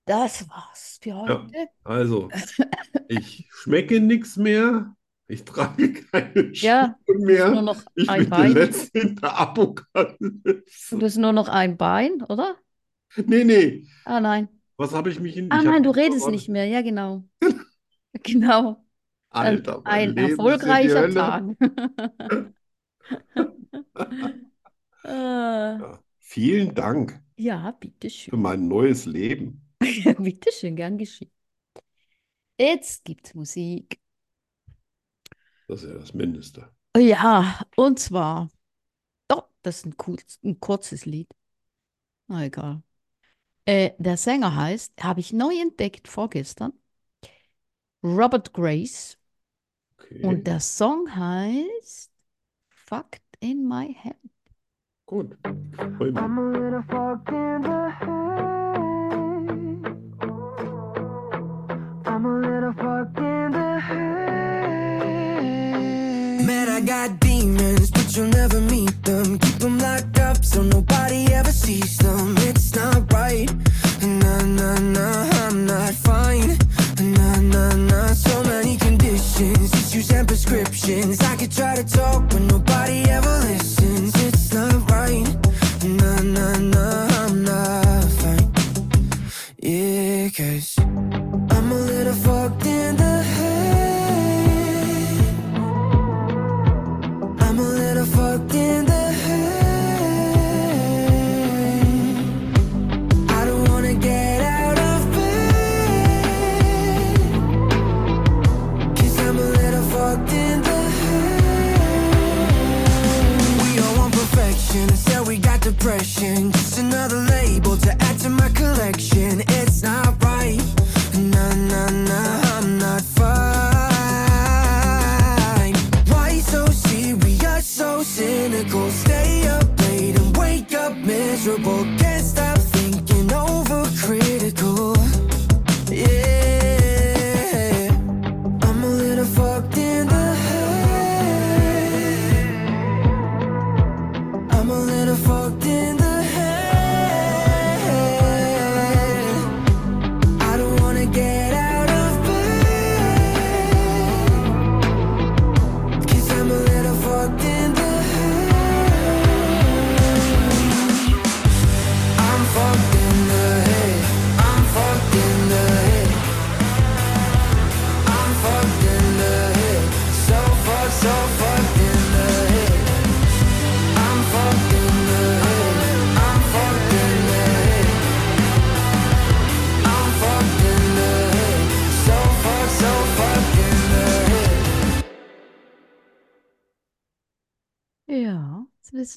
Das war's für heute. Also, ich schmecke nichts mehr. Ich trage keine Ja, Schuhe Nur mehr. noch Ich ein bin der Bein. Letzte in der Apokalypse. Und das ist nur noch ein Bein, oder? Nee, nee. Ah, nein. Was habe ich mich in. Ah, ich hab nein, du redest verraten. nicht mehr. Ja, genau. Genau. Alter, mein Ein Leben ist ja die erfolgreicher Hölle. Tag. Äh, Ja, vielen Dank ja, für bitteschön. mein neues Leben. Bitteschön, gern geschehen. Jetzt gibt's Musik. Das ist ja das Mindeste. Ja, und zwar, oh, das ist ein, kurz, ein kurzes Lied. Na egal. Äh, der Sänger heißt, habe ich neu entdeckt vorgestern, Robert Grace. Okay, Und der Song heißt Fucked in My Head. gut. Freu. I'm a little fucked in the head. I'm a little fucked in the head. Man, I got demons, but you'll never meet them. Keep them locked up so nobody ever sees them. It's not right. Nah, nah, nah, I'm not fine. Nah, nah, nah, so many conditions, issues and prescriptions. I could try to talk, but nobody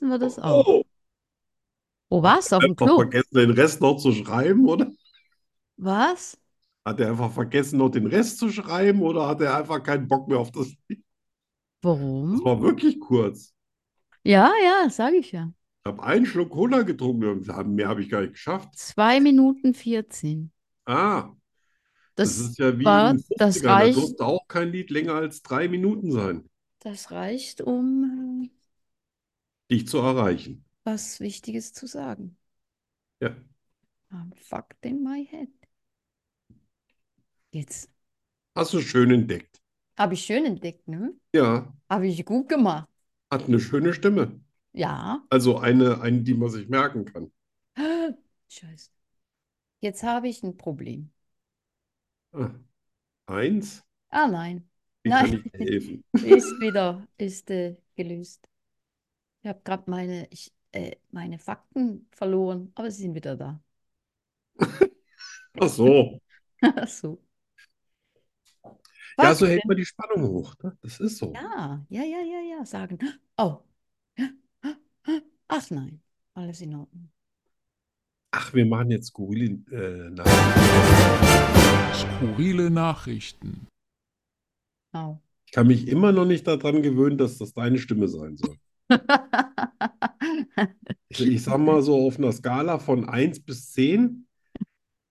wissen wir das auch. Oh, Oh, was? Auf dem einfach Klo? vergessen, den Rest noch zu schreiben, oder? Was? Hat er einfach vergessen, noch den Rest zu schreiben, oder hat er einfach keinen Bock mehr auf das Lied? Das Warum? war wirklich kurz. Ja, ja, sage ich ja. Ich habe einen Schluck Cola getrunken und mehr habe ich gar nicht geschafft. Zwei Minuten 14. Ah, das Das ist ja wie war, in das 50ern. Da reicht, durfte auch kein Lied länger als drei Minuten sein, das reicht, um äh, dich zu erreichen. was Wichtiges zu sagen. Ja. I'm fucked in my head. Jetzt Hast du schön entdeckt. habe ich schön entdeckt, ne? Ja, Habe ich gut gemacht. Hat eine schöne Stimme. Ja. Also eine, eine, die man sich merken kann. Scheiße. Jetzt habe ich ein Problem. Ah, eins, Ah, nein. wie kann Nein. ich dir helfen? Ist wieder, ist äh, gelöst. Ich habe gerade meine, ich, äh, meine Fakten verloren, aber sie sind wieder da. Ach so. So. Ja, Was so hält denn? man die Spannung hoch. Ne? Das ist so. Ja, ja, ja, ja, ja, sagen. Oh. Ach nein, alles in Ordnung. Ach, wir machen jetzt skurrile äh, Nachrichten. Skurrile Nachrichten. Au. Ich kann mich immer noch nicht daran gewöhnen, dass das deine Stimme sein soll. Also ich sag mal so auf einer Skala von 1 bis 10,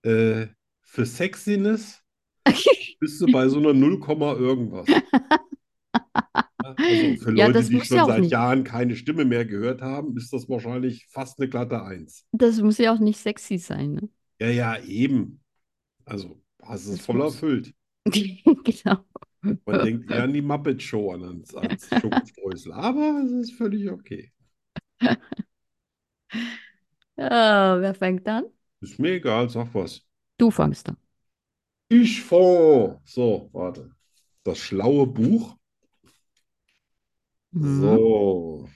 äh, für Sexiness bist du bei so einer 0, Komma irgendwas. Also für Ja, Leute, die schon ja seit nicht. Jahren keine Stimme mehr gehört haben, ist das wahrscheinlich fast eine glatte 1. Das muss ja auch nicht sexy sein, ne? Ja, ja, eben. Also hast es voll muss- erfüllt. Genau. Man denkt eher an die Muppet Show, an ans, ans Schokostreusel. Aber es ist völlig okay. Ja, wer fängt an? Ist mir egal, sag was. Du fängst an. Ich fang. So, warte. Das schlaue Buch. Mhm. So.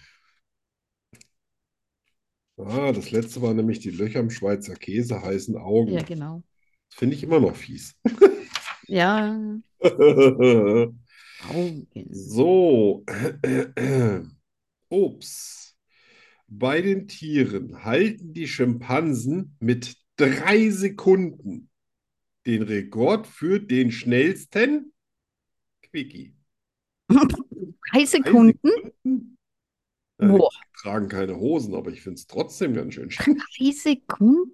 Ah, das letzte war nämlich die Löcher im Schweizer Käse heißen Augen. Ja, genau. Das finde ich immer noch fies. Ja, Augen. So. Ups. Bei den Tieren halten die Schimpansen mit drei Sekunden den Rekord für den schnellsten Quickie. Drei Drei Sekunden? Sekunden? Ja, Boah, die tragen keine Hosen, aber ich finde es trotzdem ganz schön schnell. drei Sekunden?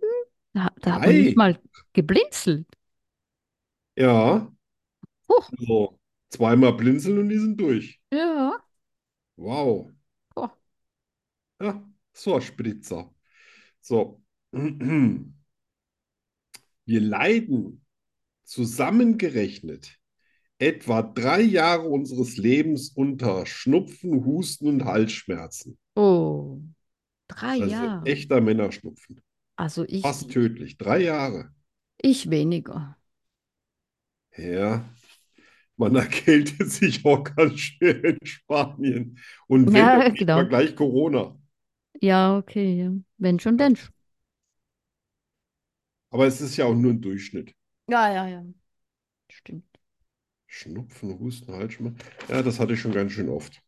Da, da Drei. nicht mal geblinzelt. Ja. Oh. So, zweimal blinzeln und die sind durch. Ja. Wow. Oh. Ja, so ein Spritzer. So. Wir leiden zusammengerechnet etwa drei Jahre unseres Lebens unter Schnupfen, Husten und Halsschmerzen. Oh, drei Also Jahre. echter Männerschnupfen. Also ich, Fast tödlich. Drei Jahre. ich weniger. Ja. Man erkältet sich auch ganz schön in Spanien. Und wenn, Ja, genau. gleich Corona. Ja, okay, ja. Wenn schon, denn schon. Aber es ist ja auch nur ein Durchschnitt. Ja, ja, ja. Stimmt. Schnupfen, Husten, Halsschmerzen. Ja, das hatte ich schon ganz schön oft.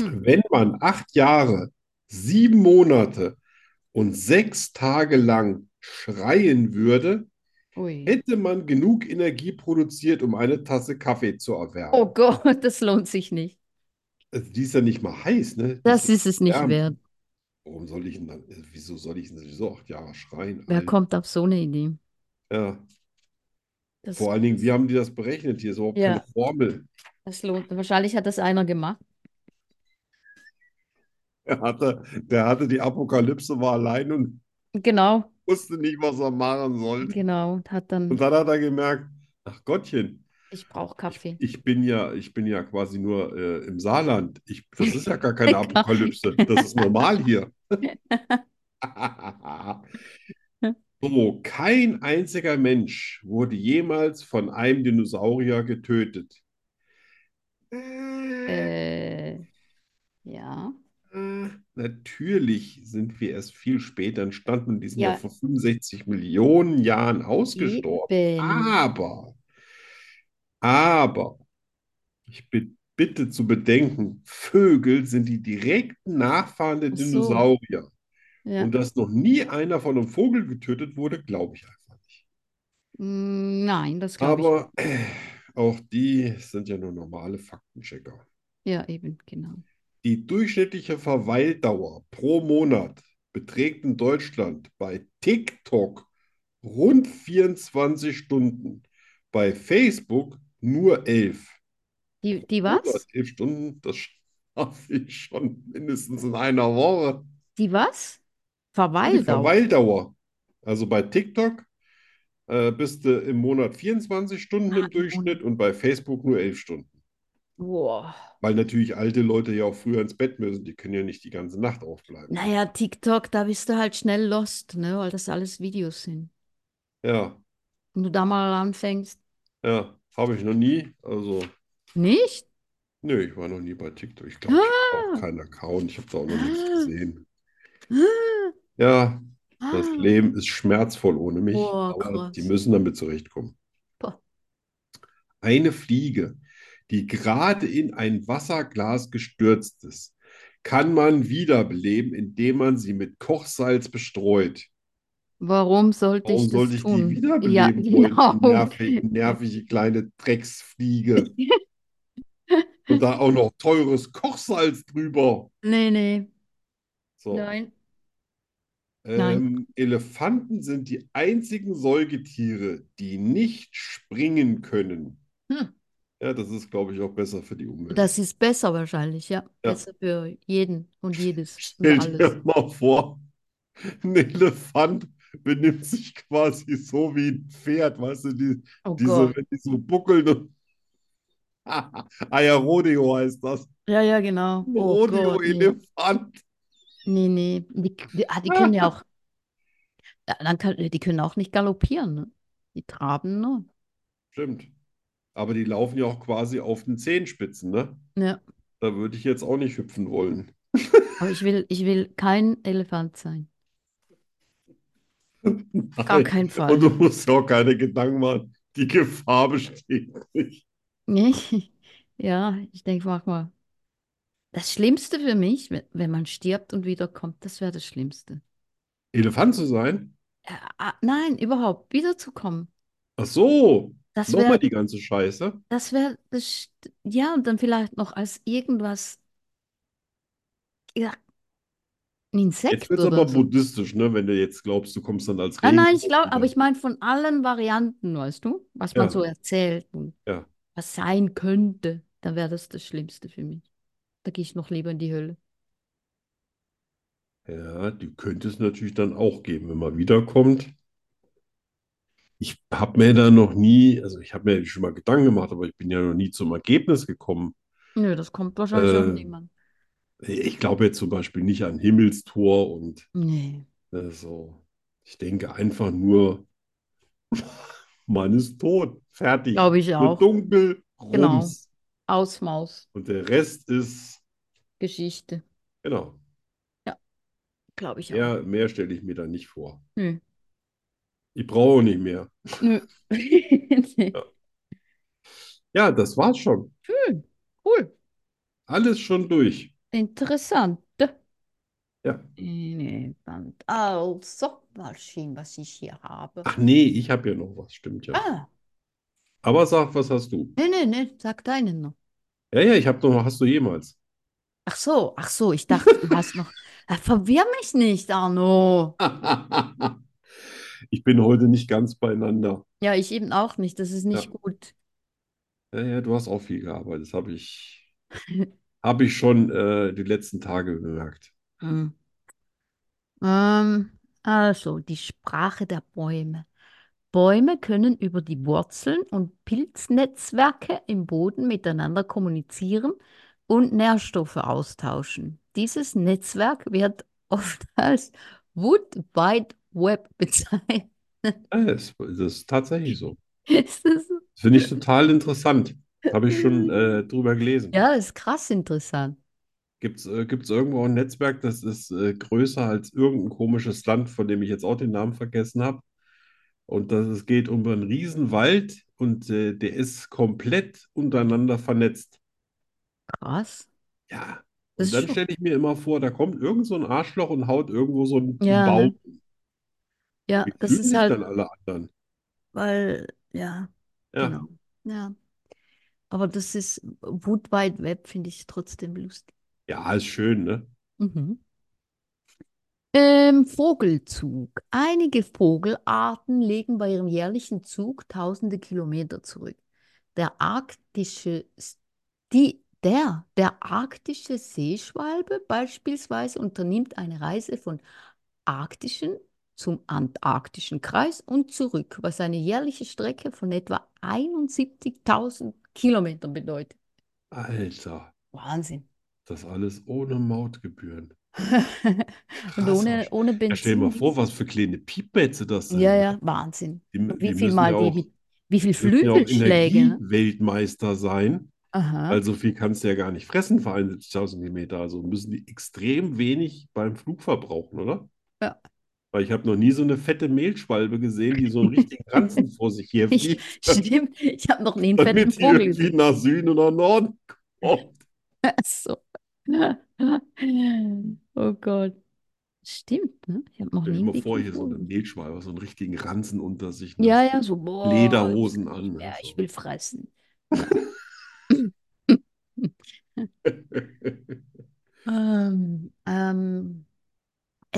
Hm. Wenn man acht Jahre, sieben Monate und sechs Tage lang schreien würde, Ui. hätte man genug Energie produziert, um eine Tasse Kaffee zu erwärmen. Oh Gott, das lohnt sich nicht. Also die ist ja nicht mal heiß, ne? Die Das ist es nicht wert. Warum soll ich denn dann, äh, wieso soll ich denn sowieso acht Jahre schreien? Wer Alter? kommt auf so eine Idee? Ja, Das, vor allen Dingen, wie haben die das berechnet? Hier ist überhaupt Ja. keine Formel. das lohnt. Wahrscheinlich hat das einer gemacht. Der hatte, der hatte die Apokalypse, war allein und Genau, wusste nicht, was er machen sollte. genau. Und hat dann, Und dann hat er gemerkt, ach Gottchen, ich brauche Kaffee. ich bin ja, ich bin ja quasi nur äh, im Saarland. Ich, das ist ja gar keine. Apokalypse. Das ist normal hier. So, kein einziger Mensch wurde jemals von einem Dinosaurier getötet. Äh, ja. Äh, Natürlich sind wir erst viel später entstanden und die sind ja, Ja. vor 65 Millionen Jahren ausgestorben. Eben. Aber, aber, ich bi- bitte zu bedenken, Vögel sind die direkten Nachfahren der so. Dinosaurier. Ja. Und dass noch nie einer von einem Vogel getötet wurde, glaube ich einfach nicht. Mm, Nein, das glaube ich. Aber äh, auch die sind ja nur normale Faktenchecker. Ja, eben, genau. Die durchschnittliche Verweildauer pro Monat beträgt in Deutschland bei TikTok rund 24 Stunden, bei Facebook nur 11. Die, die was? 11 Stunden, das schaffe ich schon mindestens in einer Woche. Die was? Die Verweildauer. Verweildauer. Also bei TikTok äh, bist du im Monat 24 Stunden Ah, im im Durchschnitt und bei Facebook nur 11 Stunden. Boah. Weil natürlich alte Leute ja auch früher ins Bett müssen. Die können ja nicht die ganze Nacht aufbleiben. Naja, TikTok, da bist du halt schnell lost, ne? Weil das alles Videos sind. Ja, Wenn du da mal anfängst. ja, habe ich noch nie. Also, Nicht? nö, ich war noch nie bei TikTok. Ich glaube, ich habe Ah. keinen Account. Ich habe da auch noch nichts Ah. gesehen. Ah, Ja, das ah. Leben ist schmerzvoll ohne mich, Boah, aber die krass. müssen damit zurechtkommen. Boah. Eine Fliege, die gerade in ein Wasserglas gestürzt ist, kann man wiederbeleben, indem man sie mit Kochsalz bestreut. Warum sollte Warum ich das sollte ich die tun? wiederbeleben Ja, wollen, die genau. nervige, nervige kleine Drecksfliege? Und da auch noch teures Kochsalz drüber. Nee, nee. So. Nein. Nein. Ähm, Elefanten sind die einzigen Säugetiere, die nicht springen können. Hm. Ja, das ist, glaube ich, auch besser für die Umwelt. Das ist besser wahrscheinlich, ja. Ja. Besser für jeden und jedes und Stell alles. dir mal vor, ein Elefant benimmt sich quasi so wie ein Pferd, weißt du, die, Oh diese, wenn die so buckeln und Aerodeo heißt das. Ja, ja, genau. Oh. Rodeo-Elefant. Nee, nee. Die, die, ah, die können ja auch, ja, dann kann, die können auch nicht galoppieren, ne? Die traben nur. Stimmt. Aber die laufen ja auch quasi auf den Zehenspitzen, ne? Ja. Da würde ich jetzt auch nicht hüpfen wollen. Aber ich will, ich will kein Elefant sein. Gar Nein. keinen Und Fall. du musst auch keine Gedanken machen. Die Gefahr besteht nicht. Ja, ich denke manchmal, das Schlimmste für mich, wenn, wenn man stirbt und wiederkommt, das wäre das Schlimmste. Elefant zu sein? Äh, ah, nein, überhaupt, wiederzukommen. Ach so, Das nochmal wäre, die ganze Scheiße. das wäre, ja, und dann vielleicht noch als irgendwas, ja, ein Jetzt Insekt wird es oder aber so. buddhistisch, ne? Wenn du jetzt glaubst, du kommst dann als Ah, nein, ich glaube, aber wieder. ich meine von allen Varianten, weißt du, was man Ja, so erzählt und ja. was sein könnte, dann wäre das das Schlimmste für mich. Da gehe ich noch lieber in die Hölle. Ja, die könnte es natürlich dann auch geben, wenn man wiederkommt. Ich habe mir da noch nie, also ich habe mir schon mal Gedanken gemacht, aber ich bin ja noch nie zum Ergebnis gekommen. Nö, das kommt wahrscheinlich Äh, niemand. ich glaube jetzt zum Beispiel nicht an Himmelstor und Nee. äh, so. Ich denke einfach nur, man ist tot, fertig. Glaube ich auch. dunkel, Genau. rums. Aus Maus. Und der Rest ist, Geschichte. genau, Glaube ich auch. mehr, mehr stelle ich mir da nicht vor. Nö. Ich brauche nicht mehr. Nee. Ja. Ja, das war's schon. Schön. Cool. Alles schon durch. Interessant. Ja. Elefant. Also, mal sehen, was ich hier habe. Ach nee, ich habe ja noch was, stimmt ja. Ah, Aber sag, was hast du? nee, nee, nee, sag deinen noch. Ja, ja, ich habe noch, hast du jemals? Ach so, ach so, ich dachte, du hast noch. Ah, Verwirr mich nicht, Arno. Ich bin heute nicht ganz beieinander. Ja, ich eben auch nicht. Das ist Ja, nicht gut. ja, ja, du hast auch viel gearbeitet. Das habe ich, habe ich schon äh, die letzten Tage bemerkt. Hm. Ähm, also, die Sprache der Bäume. Bäume können über die Wurzeln und Pilznetzwerke im Boden miteinander kommunizieren und Nährstoffe austauschen. Dieses Netzwerk wird oft als Wood Wide Web bezeichnet. Ja, das, das ist tatsächlich so. Ist das so? Das finde ich total interessant. Habe ich schon äh, drüber gelesen. Ja, das ist krass interessant. Gibt es äh, gibt's irgendwo ein Netzwerk, das ist äh, größer als irgendein komisches Land, von dem ich jetzt auch den Namen vergessen habe? Und das, es geht um einen Riesenwald und äh, der ist komplett untereinander vernetzt. Krass. Ja. Und dann stelle ich mir immer vor, da kommt irgend so ein Arschloch und haut irgendwo so einen, einen Ja, Baum. Ja, Wie das fühlen ist sich halt, dann alle anderen? weil, ja, Ja, genau. Ja. Aber das ist, Wood Wide Web finde ich trotzdem lustig. ja, ist schön, ne? Mhm. Ähm, Vogelzug. Einige Vogelarten legen bei ihrem jährlichen Zug tausende Kilometer zurück. Der arktische, S- die, der, der arktische Seeschwalbe beispielsweise unternimmt eine Reise von arktischen zum antarktischen Kreis und zurück, was eine jährliche Strecke von etwa 71.000 Kilometern bedeutet. Alter, Wahnsinn. das alles ohne Mautgebühren. Und ohne, ohne Ja, Benzin. stell dir mal vor, was für kleine Piepmätze das sind. Ja, ja, Wahnsinn. Die, Und die wie viel mal ja auch, mit, wie viel müssen ja Flügelschläge, ne? Energieweltmeister sein. Aha. Weil so viel kannst du ja gar nicht fressen für 71.000 Kilometer. Also müssen die extrem wenig beim Flug verbrauchen, oder? Ja. Weil ich habe noch nie so eine fette Mehlschwalbe gesehen, die so einen richtigen Ranzen vor sich her Ich, fliegt, stimmt, ich habe noch nie einen fetten Vogel gesehen. nach Süden oder Norden kommt. So. Oh Gott. Stimmt, ne? Ich habe noch Stell nie dir einen mal vor, hier so eine. Mehlschwalbe, so einen richtigen Ranzen unter sich, ne? Ja, ja, so, boah, Lederhosen an. ne? ja, ich So. will fressen. Ähm,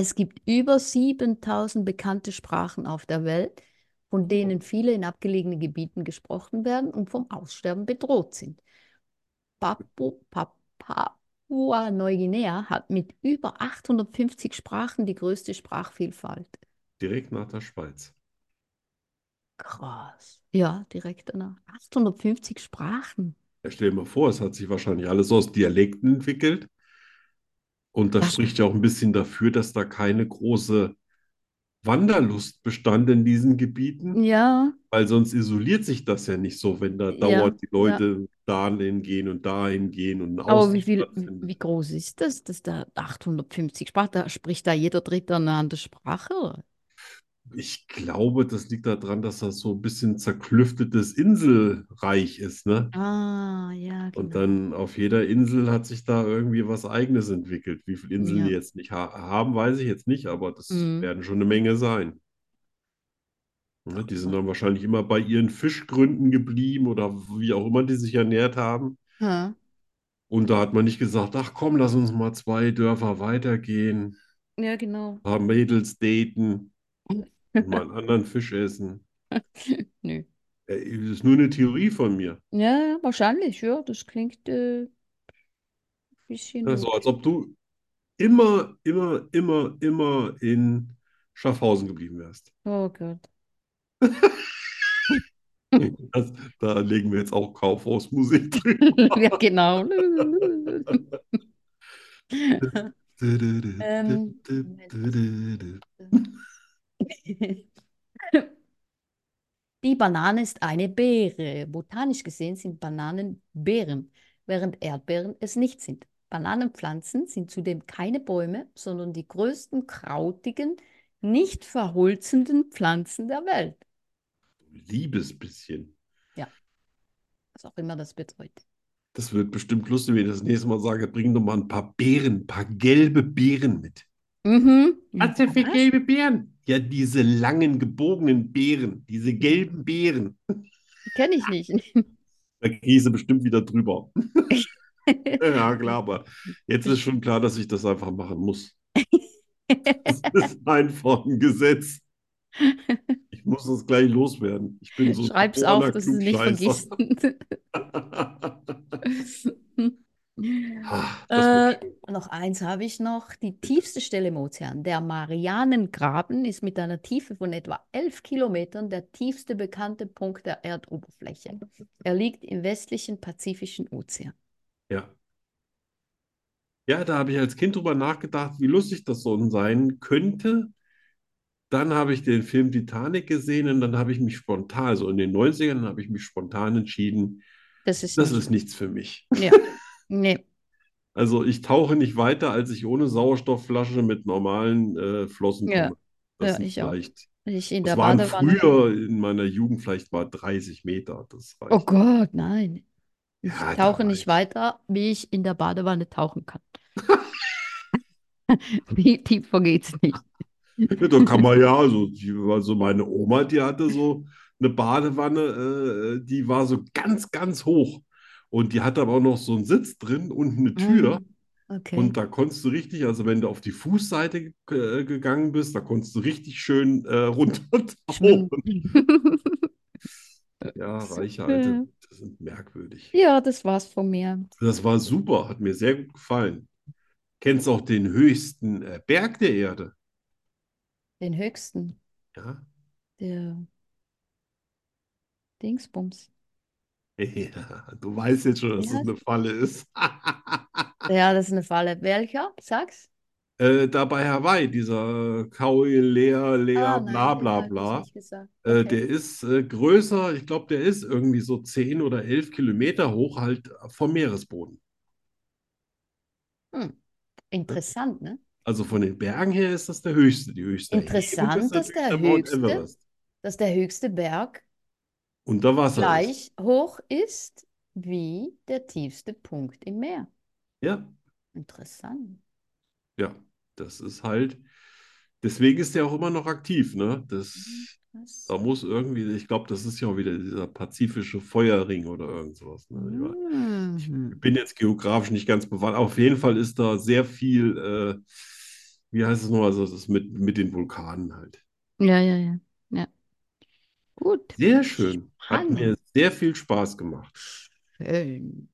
es gibt über 7000 bekannte Sprachen auf der Welt, von denen viele in abgelegenen Gebieten gesprochen werden und vom Aussterben bedroht sind. Papu, Pa- Papua-Neuguinea hat mit über 850 Sprachen die größte Sprachvielfalt. Direkt nach der Schweiz. Krass. Ja, direkt danach. 850 Sprachen. Ja, stell dir mal vor, es hat sich wahrscheinlich alles aus Dialekten entwickelt. Und das Das- spricht ja auch ein bisschen dafür, dass da keine große Wanderlust bestand in diesen Gebieten, Ja, weil sonst isoliert sich das ja nicht so, wenn da Ja, dauernd die Leute dahin gehen und dahin gehen und aber wie viel, wie groß ist das, dass da 850 Sprachen, da spricht da jeder Dritte eine andere Sprache? Ich glaube, das liegt daran, dass das so ein bisschen zerklüftetes Inselreich ist, ne? Ah, ja, Und genau. dann auf jeder Insel hat sich da irgendwie was Eigenes entwickelt. Wie viele Inseln Ja. die jetzt nicht ha haben, weiß ich jetzt nicht, aber das Mhm. werden schon eine Menge sein. Ne, Die sind dann wahrscheinlich immer bei ihren Fischgründen geblieben oder wie auch immer die sich ernährt haben. Ja. Und da hat man nicht gesagt, ach komm, lass uns mal zwei Dörfer weitergehen, Ja, genau. ein paar Mädels daten und mal einen anderen Fisch essen. Nö. Äh, Das ist nur eine Theorie von mir. Ja, wahrscheinlich, ja. Das klingt äh, ein bisschen Also als ob du immer, immer, immer, immer in Schaffhausen geblieben wärst. Oh Gott. Das, da legen wir jetzt auch Kaufhausmusik drüber. Ja, genau. Ähm, Die Banane ist eine Beere. Botanisch gesehen sind Bananen Beeren, während Erdbeeren es nicht sind. Bananenpflanzen sind zudem keine Bäume, sondern die größten krautigen, nicht verholzenden Pflanzen der Welt. Liebes bisschen. Was auch immer das bedeutet. Das wird bestimmt lustig, wenn ich das nächste Mal sage, bring doch mal ein paar Beeren, ein paar gelbe Beeren mit. Mhm. Was denn für gelbe Beeren? Ja, diese langen, gebogenen Beeren, diese gelben Beeren. Kenne ich nicht. Da kriege sie bestimmt wieder drüber. Ja, klar, aber jetzt ist schon klar, dass ich das einfach machen muss. Das ist einfach ein Gesetz. Ich muss das gleich loswerden. Ich bin so Schreib's auf, dass du es nicht vergisst. Äh, noch eins habe ich noch. Die tiefste Stelle im Ozean, der Marianengraben, ist mit einer Tiefe von etwa 11 Kilometern der tiefste bekannte Punkt der Erdoberfläche. Er liegt im westlichen Pazifischen Ozean. Ja. Ja, da habe ich als Kind drüber nachgedacht, wie lustig das so sein könnte. Dann habe ich den Film Titanic gesehen und dann habe ich mich spontan, also in den 90ern, habe ich mich spontan entschieden, Das ist das nicht. ist nichts für mich. Ja. Nee. Also ich tauche nicht weiter, als ich ohne Sauerstoffflasche mit normalen äh, Flossen Ja. Das Ja, ich auch. vielleicht, Ich in das der waren Badewanne. früher in meiner Jugend vielleicht mal 30 Meter. Das Oh. Gott, nein. Ich Ja, tauche nicht ich. weiter, wie ich in der Badewanne tauchen kann. Wie tiefer geht's nicht. Ja, da kann man ja, also, also meine Oma, die hatte so eine Badewanne, äh, die war so ganz, ganz hoch. Und die hatte aber auch noch so einen Sitz drin und eine Tür. Ah, okay. Und da konntest du richtig, also wenn du auf die Fußseite äh, gegangen bist, da konntest du richtig schön äh, runtertauchen. Ja, reiche alte. Leute sind merkwürdig. Ja, das war's von mir. Das war super, hat mir sehr gut gefallen. Kennst auch den höchsten äh, Berg der Erde? Den höchsten, Ja, der Dingsbums. Ja, du weißt jetzt schon, dass Wie das eine Falle ist. Ja, das ist eine Falle. Welcher? Sag's. Äh, da bei Hawaii, dieser Kaui Lea, Lea, Ah, bla nein, bla bla. Äh, Okay. der ist äh, größer, ich glaube, der ist irgendwie so 10 oder 11 Kilometer hoch, halt vom Meeresboden. Hm. Interessant, ne? Also von den Bergen her ist das der höchste, die höchste Interessant, ist dass der höchste-. Dass der höchste Berg Unter Wasser ist. gleich hoch ist wie der tiefste Punkt im Meer. Ja, Interessant. ja, das ist halt, deswegen ist der auch immer noch aktiv, ne? Das, Was? da muss irgendwie, ich glaube, das ist ja auch wieder dieser pazifische Feuerring oder irgend sowas, ne? Ich war- Mhm. Ich bin jetzt geografisch nicht ganz bewandert. Auf jeden Fall ist da sehr viel, äh, wie heißt es noch, also das mit, mit den Vulkanen halt. Ja, ja, ja. Gut. Sehr schön. Hat mir sehr viel Spaß gemacht. Schön.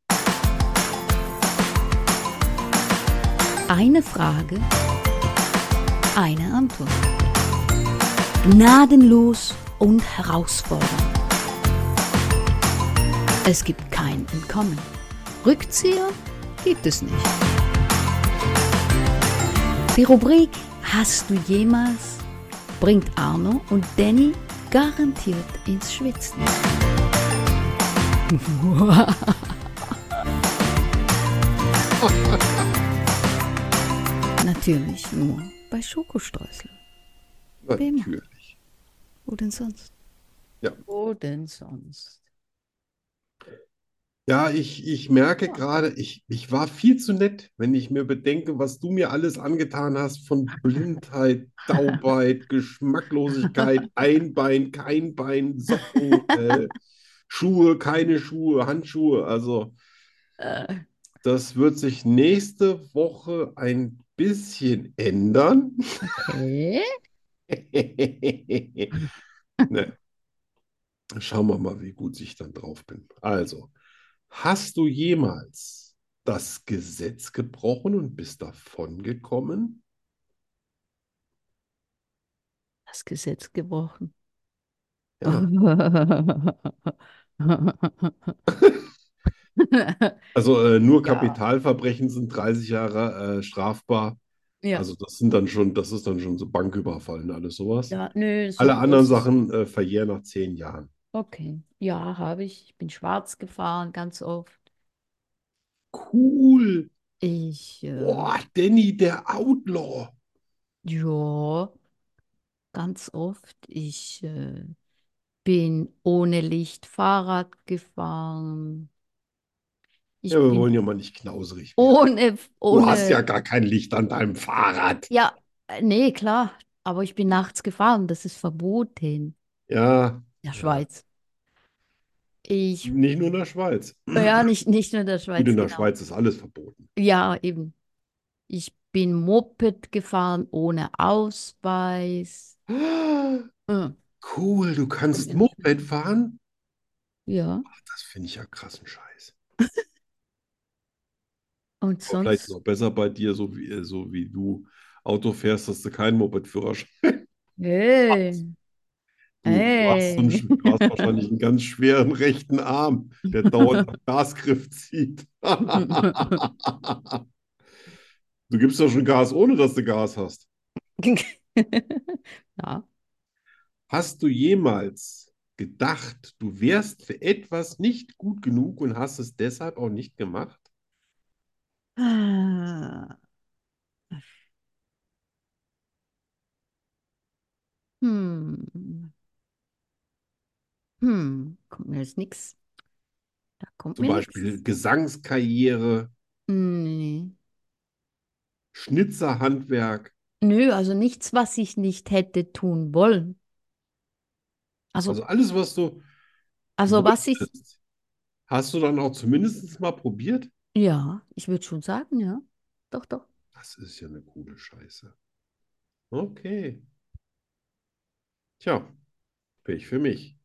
Eine Frage, eine Antwort. Gnadenlos und herausfordernd. Es gibt kein Entkommen. Rückzieher gibt es nicht. Die Rubrik Hast du jemals bringt Arno und Danny garantiert ins Schwitzen. Natürlich nur bei Schokostreusel. Wie immer. Natürlich. Wo denn sonst? Wo denn sonst? Ja, ich, ich merke gerade, ich, ich war viel zu nett, wenn ich mir bedenke, was du mir alles angetan hast von Blindheit, Taubheit, Geschmacklosigkeit, ein Bein, kein Bein, Socken, äh, Schuhe, keine Schuhe, Handschuhe. Also Äh, das wird sich nächste Woche ein bisschen ändern. okay. Ne. Schauen wir mal, wie gut ich dann drauf bin. Also, hast du jemals das Gesetz gebrochen und bist davongekommen? Das Gesetz gebrochen. Ja. Also äh, nur Ja. Kapitalverbrechen sind 30 Jahre äh, strafbar. Ja. Also das sind dann schon, das ist dann schon so Banküberfall und alles sowas. Ja, nö, Alle anderen Sachen äh, verjähren nach zehn Jahren. Okay. Ja, habe ich. Ich bin schwarz gefahren, ganz oft. Cool. Ich, äh, Boah, Danny, der Outlaw. ja, ganz oft. Ich äh, bin ohne Licht Fahrrad gefahren. Ich Ja, wir bin wollen ja mal nicht knauserig werden. ohne, Du hast ja gar kein Licht an deinem Fahrrad. ja, äh, nee, klar. Aber ich bin nachts gefahren. Das ist verboten. Ja, der Schweiz. Ich, nicht nur in der Schweiz. ja, nicht, nicht nur in der Schweiz, Gut, in der genau. Schweiz ist alles verboten. Ja, eben. Ich bin Moped gefahren ohne Ausweis. Cool, du kannst Ja. Moped fahren? Ja, Das finde ich ja krassen Scheiß. und vielleicht sonst, es auch besser bei dir, so wie, äh, so wie du Auto fährst, hast du keinen Moped-Führerschein. hey, Du, du hast, einen, Hey. du hast wahrscheinlich einen ganz schweren rechten Arm, der dauernd am Gasgriff zieht. Du gibst doch schon Gas, ohne dass du Gas hast. ja, Hast du jemals gedacht, du wärst für etwas nicht gut genug und hast es deshalb auch nicht gemacht? Ah. Hm. Hm, kommt mir jetzt nichts. Da kommt Zum mir Beispiel nix. Gesangskarriere, Nee. Schnitzerhandwerk. Nö, also nichts, was ich nicht hätte tun wollen. Also, Also alles, was du also was ich, wolltest, hast du dann auch zumindest mal probiert? ja, ich würde schon sagen, ja. Doch, doch. Das ist ja eine coole Scheiße. Okay. Tja, Pech für mich.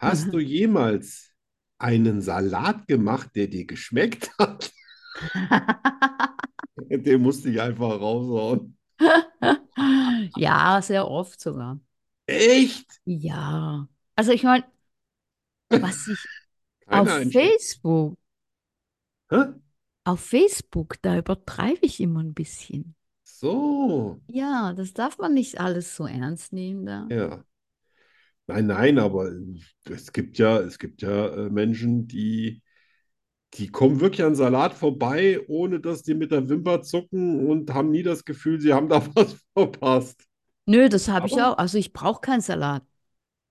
Hast du jemals einen Salat gemacht, der dir geschmeckt hat? Den musste ich einfach raushauen. Ja, sehr oft sogar. Echt? Ja. Also ich meine, was ich, Auf. Facebook, Hä? auf Facebook, da übertreibe ich immer ein bisschen. So, Ja, das darf man nicht alles so ernst nehmen da. ja. Nein, nein, aber es gibt ja, es gibt ja äh, Menschen, die, die kommen wirklich an Salat vorbei, ohne dass die mit der Wimper zucken und haben nie das Gefühl, sie haben da was verpasst. Nö, das habe ich auch. Also ich brauche keinen Salat.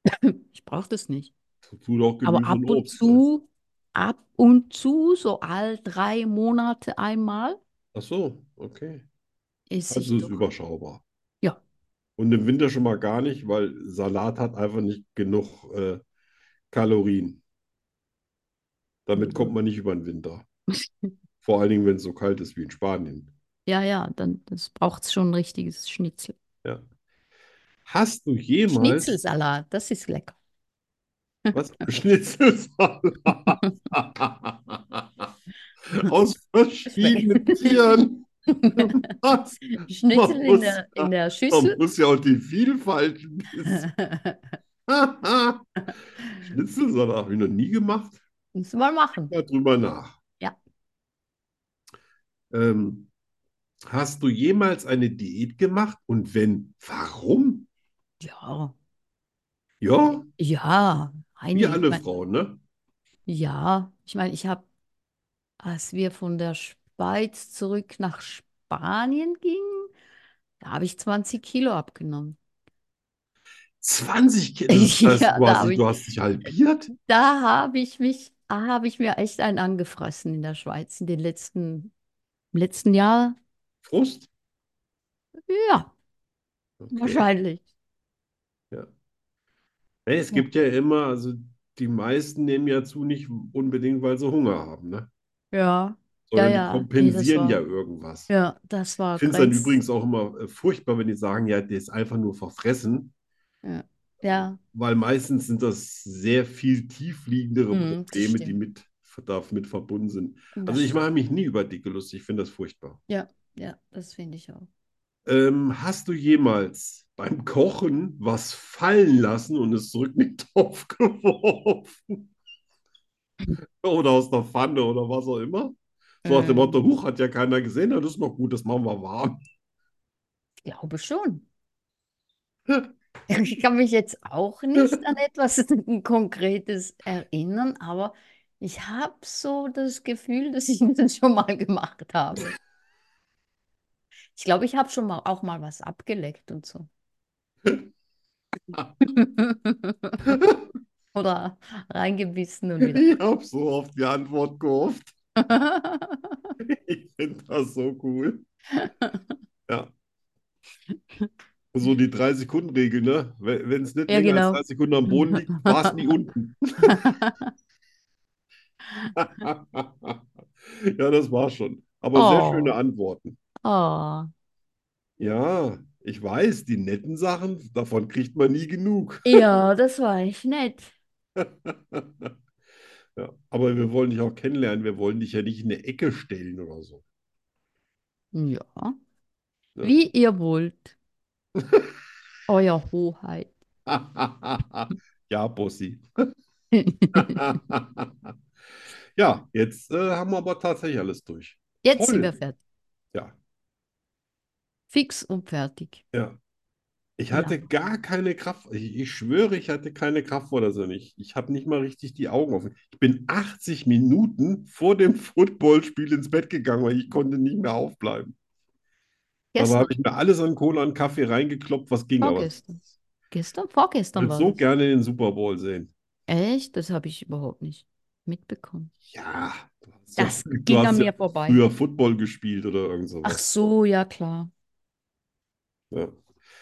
Ich brauche das nicht. Aber ab und Obst. ne? zu, ab und zu, so all drei Monate einmal, Ach so, okay. ich Also ist doch. überschaubar. Und im Winter schon mal gar nicht, weil Salat hat einfach nicht genug äh, Kalorien. Damit kommt man nicht über den Winter. Vor allen Dingen, wenn es so kalt ist wie in Spanien. Ja, ja, dann braucht schon ein richtiges Schnitzel. Ja. Hast du jemals Schnitzelsalat, das ist lecker. was? Schnitzelsalat aus verschiedenen Tieren. Was? Schnitzel in der, ja- in der Man Schüssel. muss ja auch die Vielfalt. Schnitzelsalat habe ich noch nie gemacht. Müssen wir mal machen. Mal drüber nach. Ja. Ähm, hast du jemals eine Diät gemacht? Und wenn, warum? Ja, Ja, ja, wie einige. Ich alle mein, Frauen, ne? ja, ich meine, ich habe, als wir von der Schweiz zurück nach Spanien gingen, da habe ich 20 Kilo abgenommen. 20 Kilo. Das heißt, Ja, du hast, ich- du hast dich halbiert? Da habe ich mich, da habe ich mir echt einen angefressen in der Schweiz in den letzten, im letzten Jahr. Frust? Ja, Okay. wahrscheinlich. Ja. Nee, es gibt ja immer, also die meisten nehmen ja zu, nicht unbedingt, weil sie Hunger haben, ne? Ja, Sondern ja. die Nee, das kompensieren war- ja irgendwas. ja, das war Ich finde es dann übrigens auch immer äh, furchtbar, wenn die sagen, ja, der ist einfach nur verfressen, Ja, weil meistens sind das sehr viel tiefliegendere Mhm, Probleme, die mit, damit verbunden sind. Also ich mache mich nie über Dicke lustig, ich finde das furchtbar. Ja, ja, das finde ich auch. Ähm, hast du jemals beim Kochen was fallen lassen und es zurück in den Topf geworfen? Oder aus der Pfanne oder was auch immer? So nach dem Ähm. Motto, Huch, hat ja keiner gesehen, das ist noch gut, das machen wir warm. Ich glaube schon. Ich kann mich jetzt auch nicht an etwas Konkretes erinnern, aber ich habe so das Gefühl, dass ich das schon mal gemacht habe. Ich glaube, ich habe schon mal auch mal was abgeleckt und so. Oder reingebissen und wieder. Ich habe so auf die Antwort gehofft. Ich finde das so cool. Ja. So die 3-Sekunden-Regel, ne? Wenn es nicht Ja, länger genau. als 3 Sekunden am Boden liegt, war es nie unten. Ja, das war schon. Aber sehr Oh. schöne Antworten. Oh, Ja, ich weiß, die netten Sachen, davon kriegt man nie genug. ja, das war echt nett. Ja, aber wir wollen dich auch kennenlernen. Wir wollen dich ja nicht in eine Ecke stellen oder so. Ja, Ja. wie ihr wollt. Euer Hoheit. Ja, Bossi. Ja, jetzt äh, haben wir aber tatsächlich alles durch. Jetzt sind Toll. wir fertig. Ja, Fix und fertig. ja. Ich Ja. hatte gar keine Kraft. Ich, ich schwöre, ich hatte keine Kraft vor der Sonne. Ich, ich habe nicht mal richtig die Augen offen. Ich bin 80 Minuten vor dem Footballspiel ins Bett gegangen, weil ich konnte nicht mehr aufbleiben. Aber Gestern, habe ich mir alles an Cola und Kaffee reingekloppt, was ging, aber vorgestern. Gestern, ich vorgestern würde war so das. gerne den Super Bowl sehen. Echt? Das habe ich überhaupt nicht mitbekommen. Ja, Das ja, du ging an hast ja mir vorbei. früher Football gespielt oder irgend Ach sowas. so, ja klar. Ja.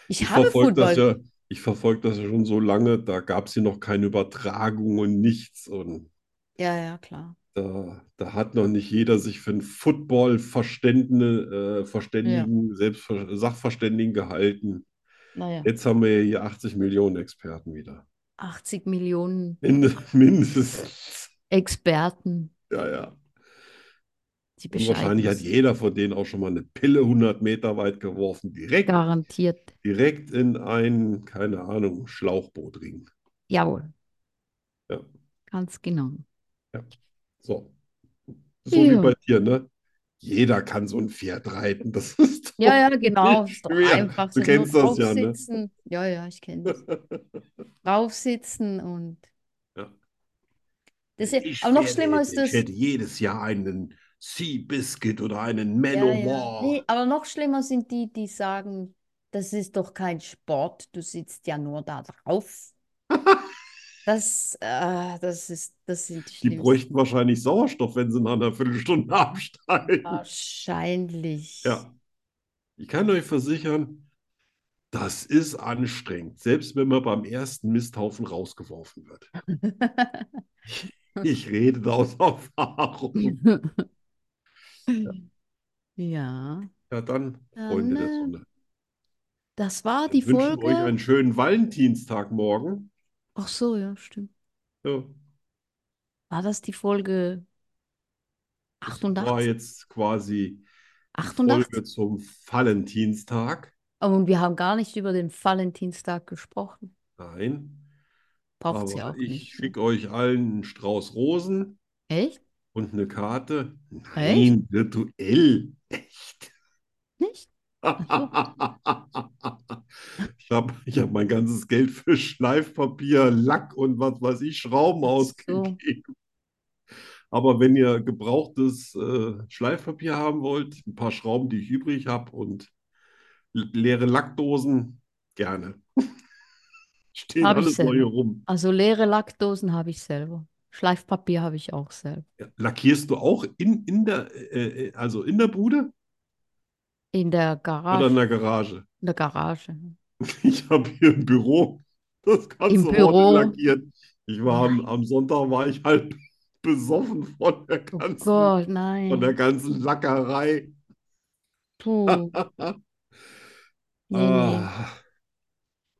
Ich Ich habe verfolge das ja, ich verfolge das ja schon so lange, da gab es hier noch keine Übertragung und nichts. Und Ja, ja, klar. da, da hat noch nicht jeder sich für einen Football-Verständigen, äh, Verständigen, Selbstver Sachverständigen gehalten. Naja, Jetzt haben wir hier 80 Millionen Experten wieder. 80 Millionen Mind mindestens. Experten, Ja, ja. Die Und Bescheid wahrscheinlich hat jeder von denen auch schon mal eine Pille 100 Meter weit geworfen. Direkt, Garantiert. direkt in ein, keine Ahnung, Schlauchbootring. Jawohl, Ja. ganz genau. So. So wie Ja. bei dir, ne? Jeder kann so ein Pferd reiten. Das ist Ja, ja, doch genau. nicht Ist doch schwer. einfach. Du so kennst das ja, ne? Ja, ja, ich kenne das. Draufsitzen und Ja. das ist, ich aber noch schlimmer ist das. ich hätte jedes Jahr einen Seabiscuit oder einen Ja, ja. Manowar. Nee, aber noch schlimmer sind die, die sagen, das ist doch kein Sport, du sitzt ja nur da drauf. Das, äh, das ist, das sind die Die schlimmsten. bräuchten wahrscheinlich Sauerstoff, wenn sie nach einer Viertelstunde absteigen. Wahrscheinlich. Ja. Ich kann euch versichern, das ist anstrengend, selbst wenn man beim ersten Misthaufen rausgeworfen wird. Ich rede da aus Erfahrung. Ja, Ja, dann, Dann, Freunde der äh, Sonne. das war die Wir wünschen euch Folge. einen schönen Valentinstag morgen. Ach so, ja, stimmt. Ja, War das die Folge das war 88? jetzt quasi die 88? Folge zum Valentinstag. Und wir haben gar nicht über den Valentinstag gesprochen. Nein, Braucht es ja auch ich nicht. ne? schicke euch allen einen Strauß Rosen Echt? Und eine Karte. Echt? Nein, virtuell. Echt. Nicht? Ich habe ich hab mein ganzes Geld für Schleifpapier, Lack und was weiß ich, Schrauben so. ausgegeben. Aber wenn ihr gebrauchtes äh, Schleifpapier haben wollt, ein paar Schrauben, die ich übrig habe und leere Lackdosen, gerne. Stehen ich alles neue rum. Also leere Lackdosen habe ich selber. Schleifpapier habe ich auch selber. Ja, Lackierst du auch in, in der, äh, äh, also in der Bude In der oder in Garage. der Garage? In der Garage. Ich habe hier ein Büro, das ganze Im Wort Büro. lackiert. Ich war am, am Sonntag war ich halt besoffen von der Oh ganzen, Gott, von der ganzen Lackerei. Puh. Nee, nee. Ah,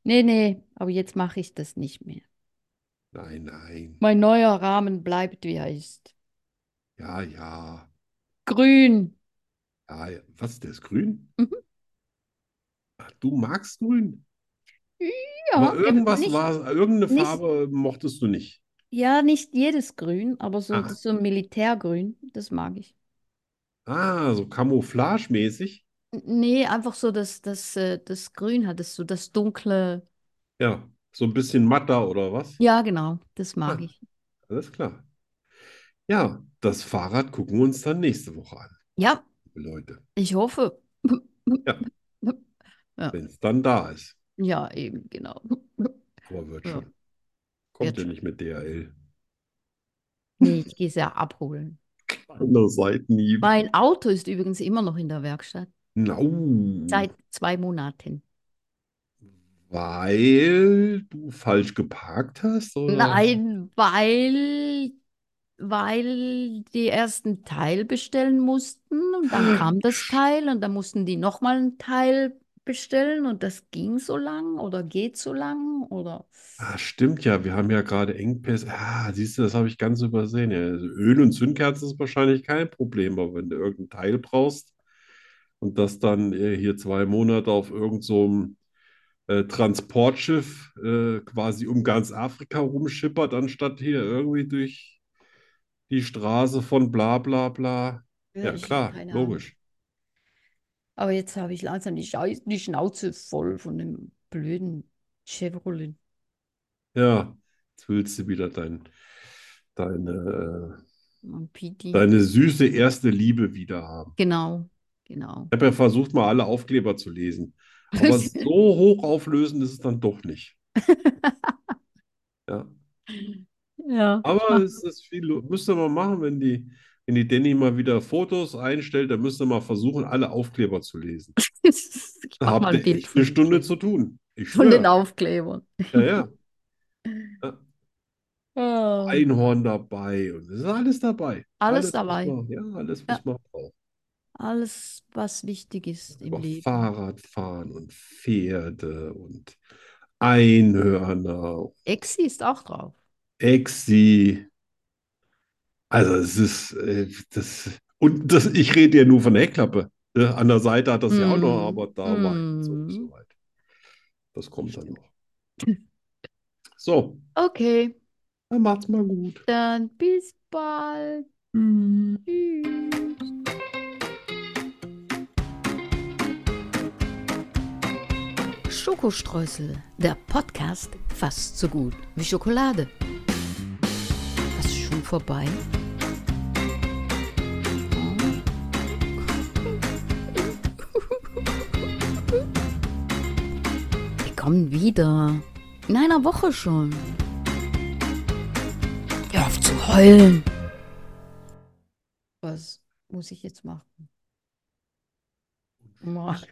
Nee, nee. Aber jetzt mache ich das nicht mehr. Nein, nein. Mein neuer Rahmen bleibt, wie er ist. Ja, ja. Grün. Ja, ja. Was, der ist grün? Mhm. Ach, du magst grün? Ja, Aber irgendwas nicht, war, irgendeine nicht, Farbe mochtest du nicht. ja, nicht jedes Grün, aber so, Ach, das so Militärgrün, das mag ich. ah, so camouflagemäßig. Nee, einfach so das, das, äh, das Grün hat es so das dunkle. Ja, so ein bisschen matter oder was? Ja, genau, das mag Ah, ich. alles klar. Ja, das Fahrrad gucken wir uns dann nächste Woche an, Ja, liebe Leute. ich hoffe. Ja, Ja, wenn es dann da ist. ja, eben, genau. Aber wird Ja, schon. Kommt wird ja nicht mit DHL. Nee, ich gehe es ja abholen. Kleiner Seitenhieb. Mein Auto ist übrigens immer noch in der Werkstatt. Nau. Seit zwei Monaten. Weil du falsch geparkt hast, oder? Nein, weil, weil die ersten Teil bestellen mussten und dann kam das Teil und dann mussten die nochmal ein Teil bestellen und das ging so lang oder geht so lang oder Ah, stimmt ja, wir haben ja gerade Engpässe. Ah, siehst du, das habe ich ganz übersehen. Ja, also Öl und Zündkerzen ist wahrscheinlich kein Problem, aber wenn du irgendein Teil brauchst und das dann äh, hier zwei Monate auf irgend so Transportschiff äh, quasi um ganz Afrika rumschippert, anstatt hier irgendwie durch die Straße von bla bla bla. Ja, klar, logisch. Aber jetzt habe ich langsam die Scheiß, die Schnauze voll von dem blöden Chevrolet. Ja, jetzt willst du wieder dein, deine, äh, deine süße erste Liebe wieder haben. Genau, genau. Ich habe ja versucht, mal alle Aufkleber zu lesen. Aber so hochauflösend ist es dann doch nicht. Ja. Ja, Aber es ist viel, müsste man machen, wenn die, wenn die Danny mal wieder Fotos einstellt, dann müsste man versuchen, alle Aufkleber zu lesen. ich Da habt ihr echt eine Stunde zu tun. Ich von den. Aufklebern. Ja, ja. Ja. Ah, Einhorn dabei und es ist alles dabei. alles Alles, dabei. man, ja, alles, Ja, was man braucht. Alles, was wichtig ist im Leben. Fahrradfahren und Pferde und Einhörner, Exi ist auch drauf. Exi. Also es ist äh, das und das, ich rede ja nur von der Heckklappe. Ne? An der Seite hat das ja auch noch, Mm, aber da war ich jetzt noch nicht so mm, weit. Das kommt dann noch. So, Okay, dann macht's mal gut. dann bis bald. Tschüss. Tschüss. Schokostreusel, der Podcast fast so gut wie Schokolade. Was ist schon vorbei? Wir kommen wieder. In einer Woche schon. Hör auf zu heulen. Was muss ich jetzt machen? Mach.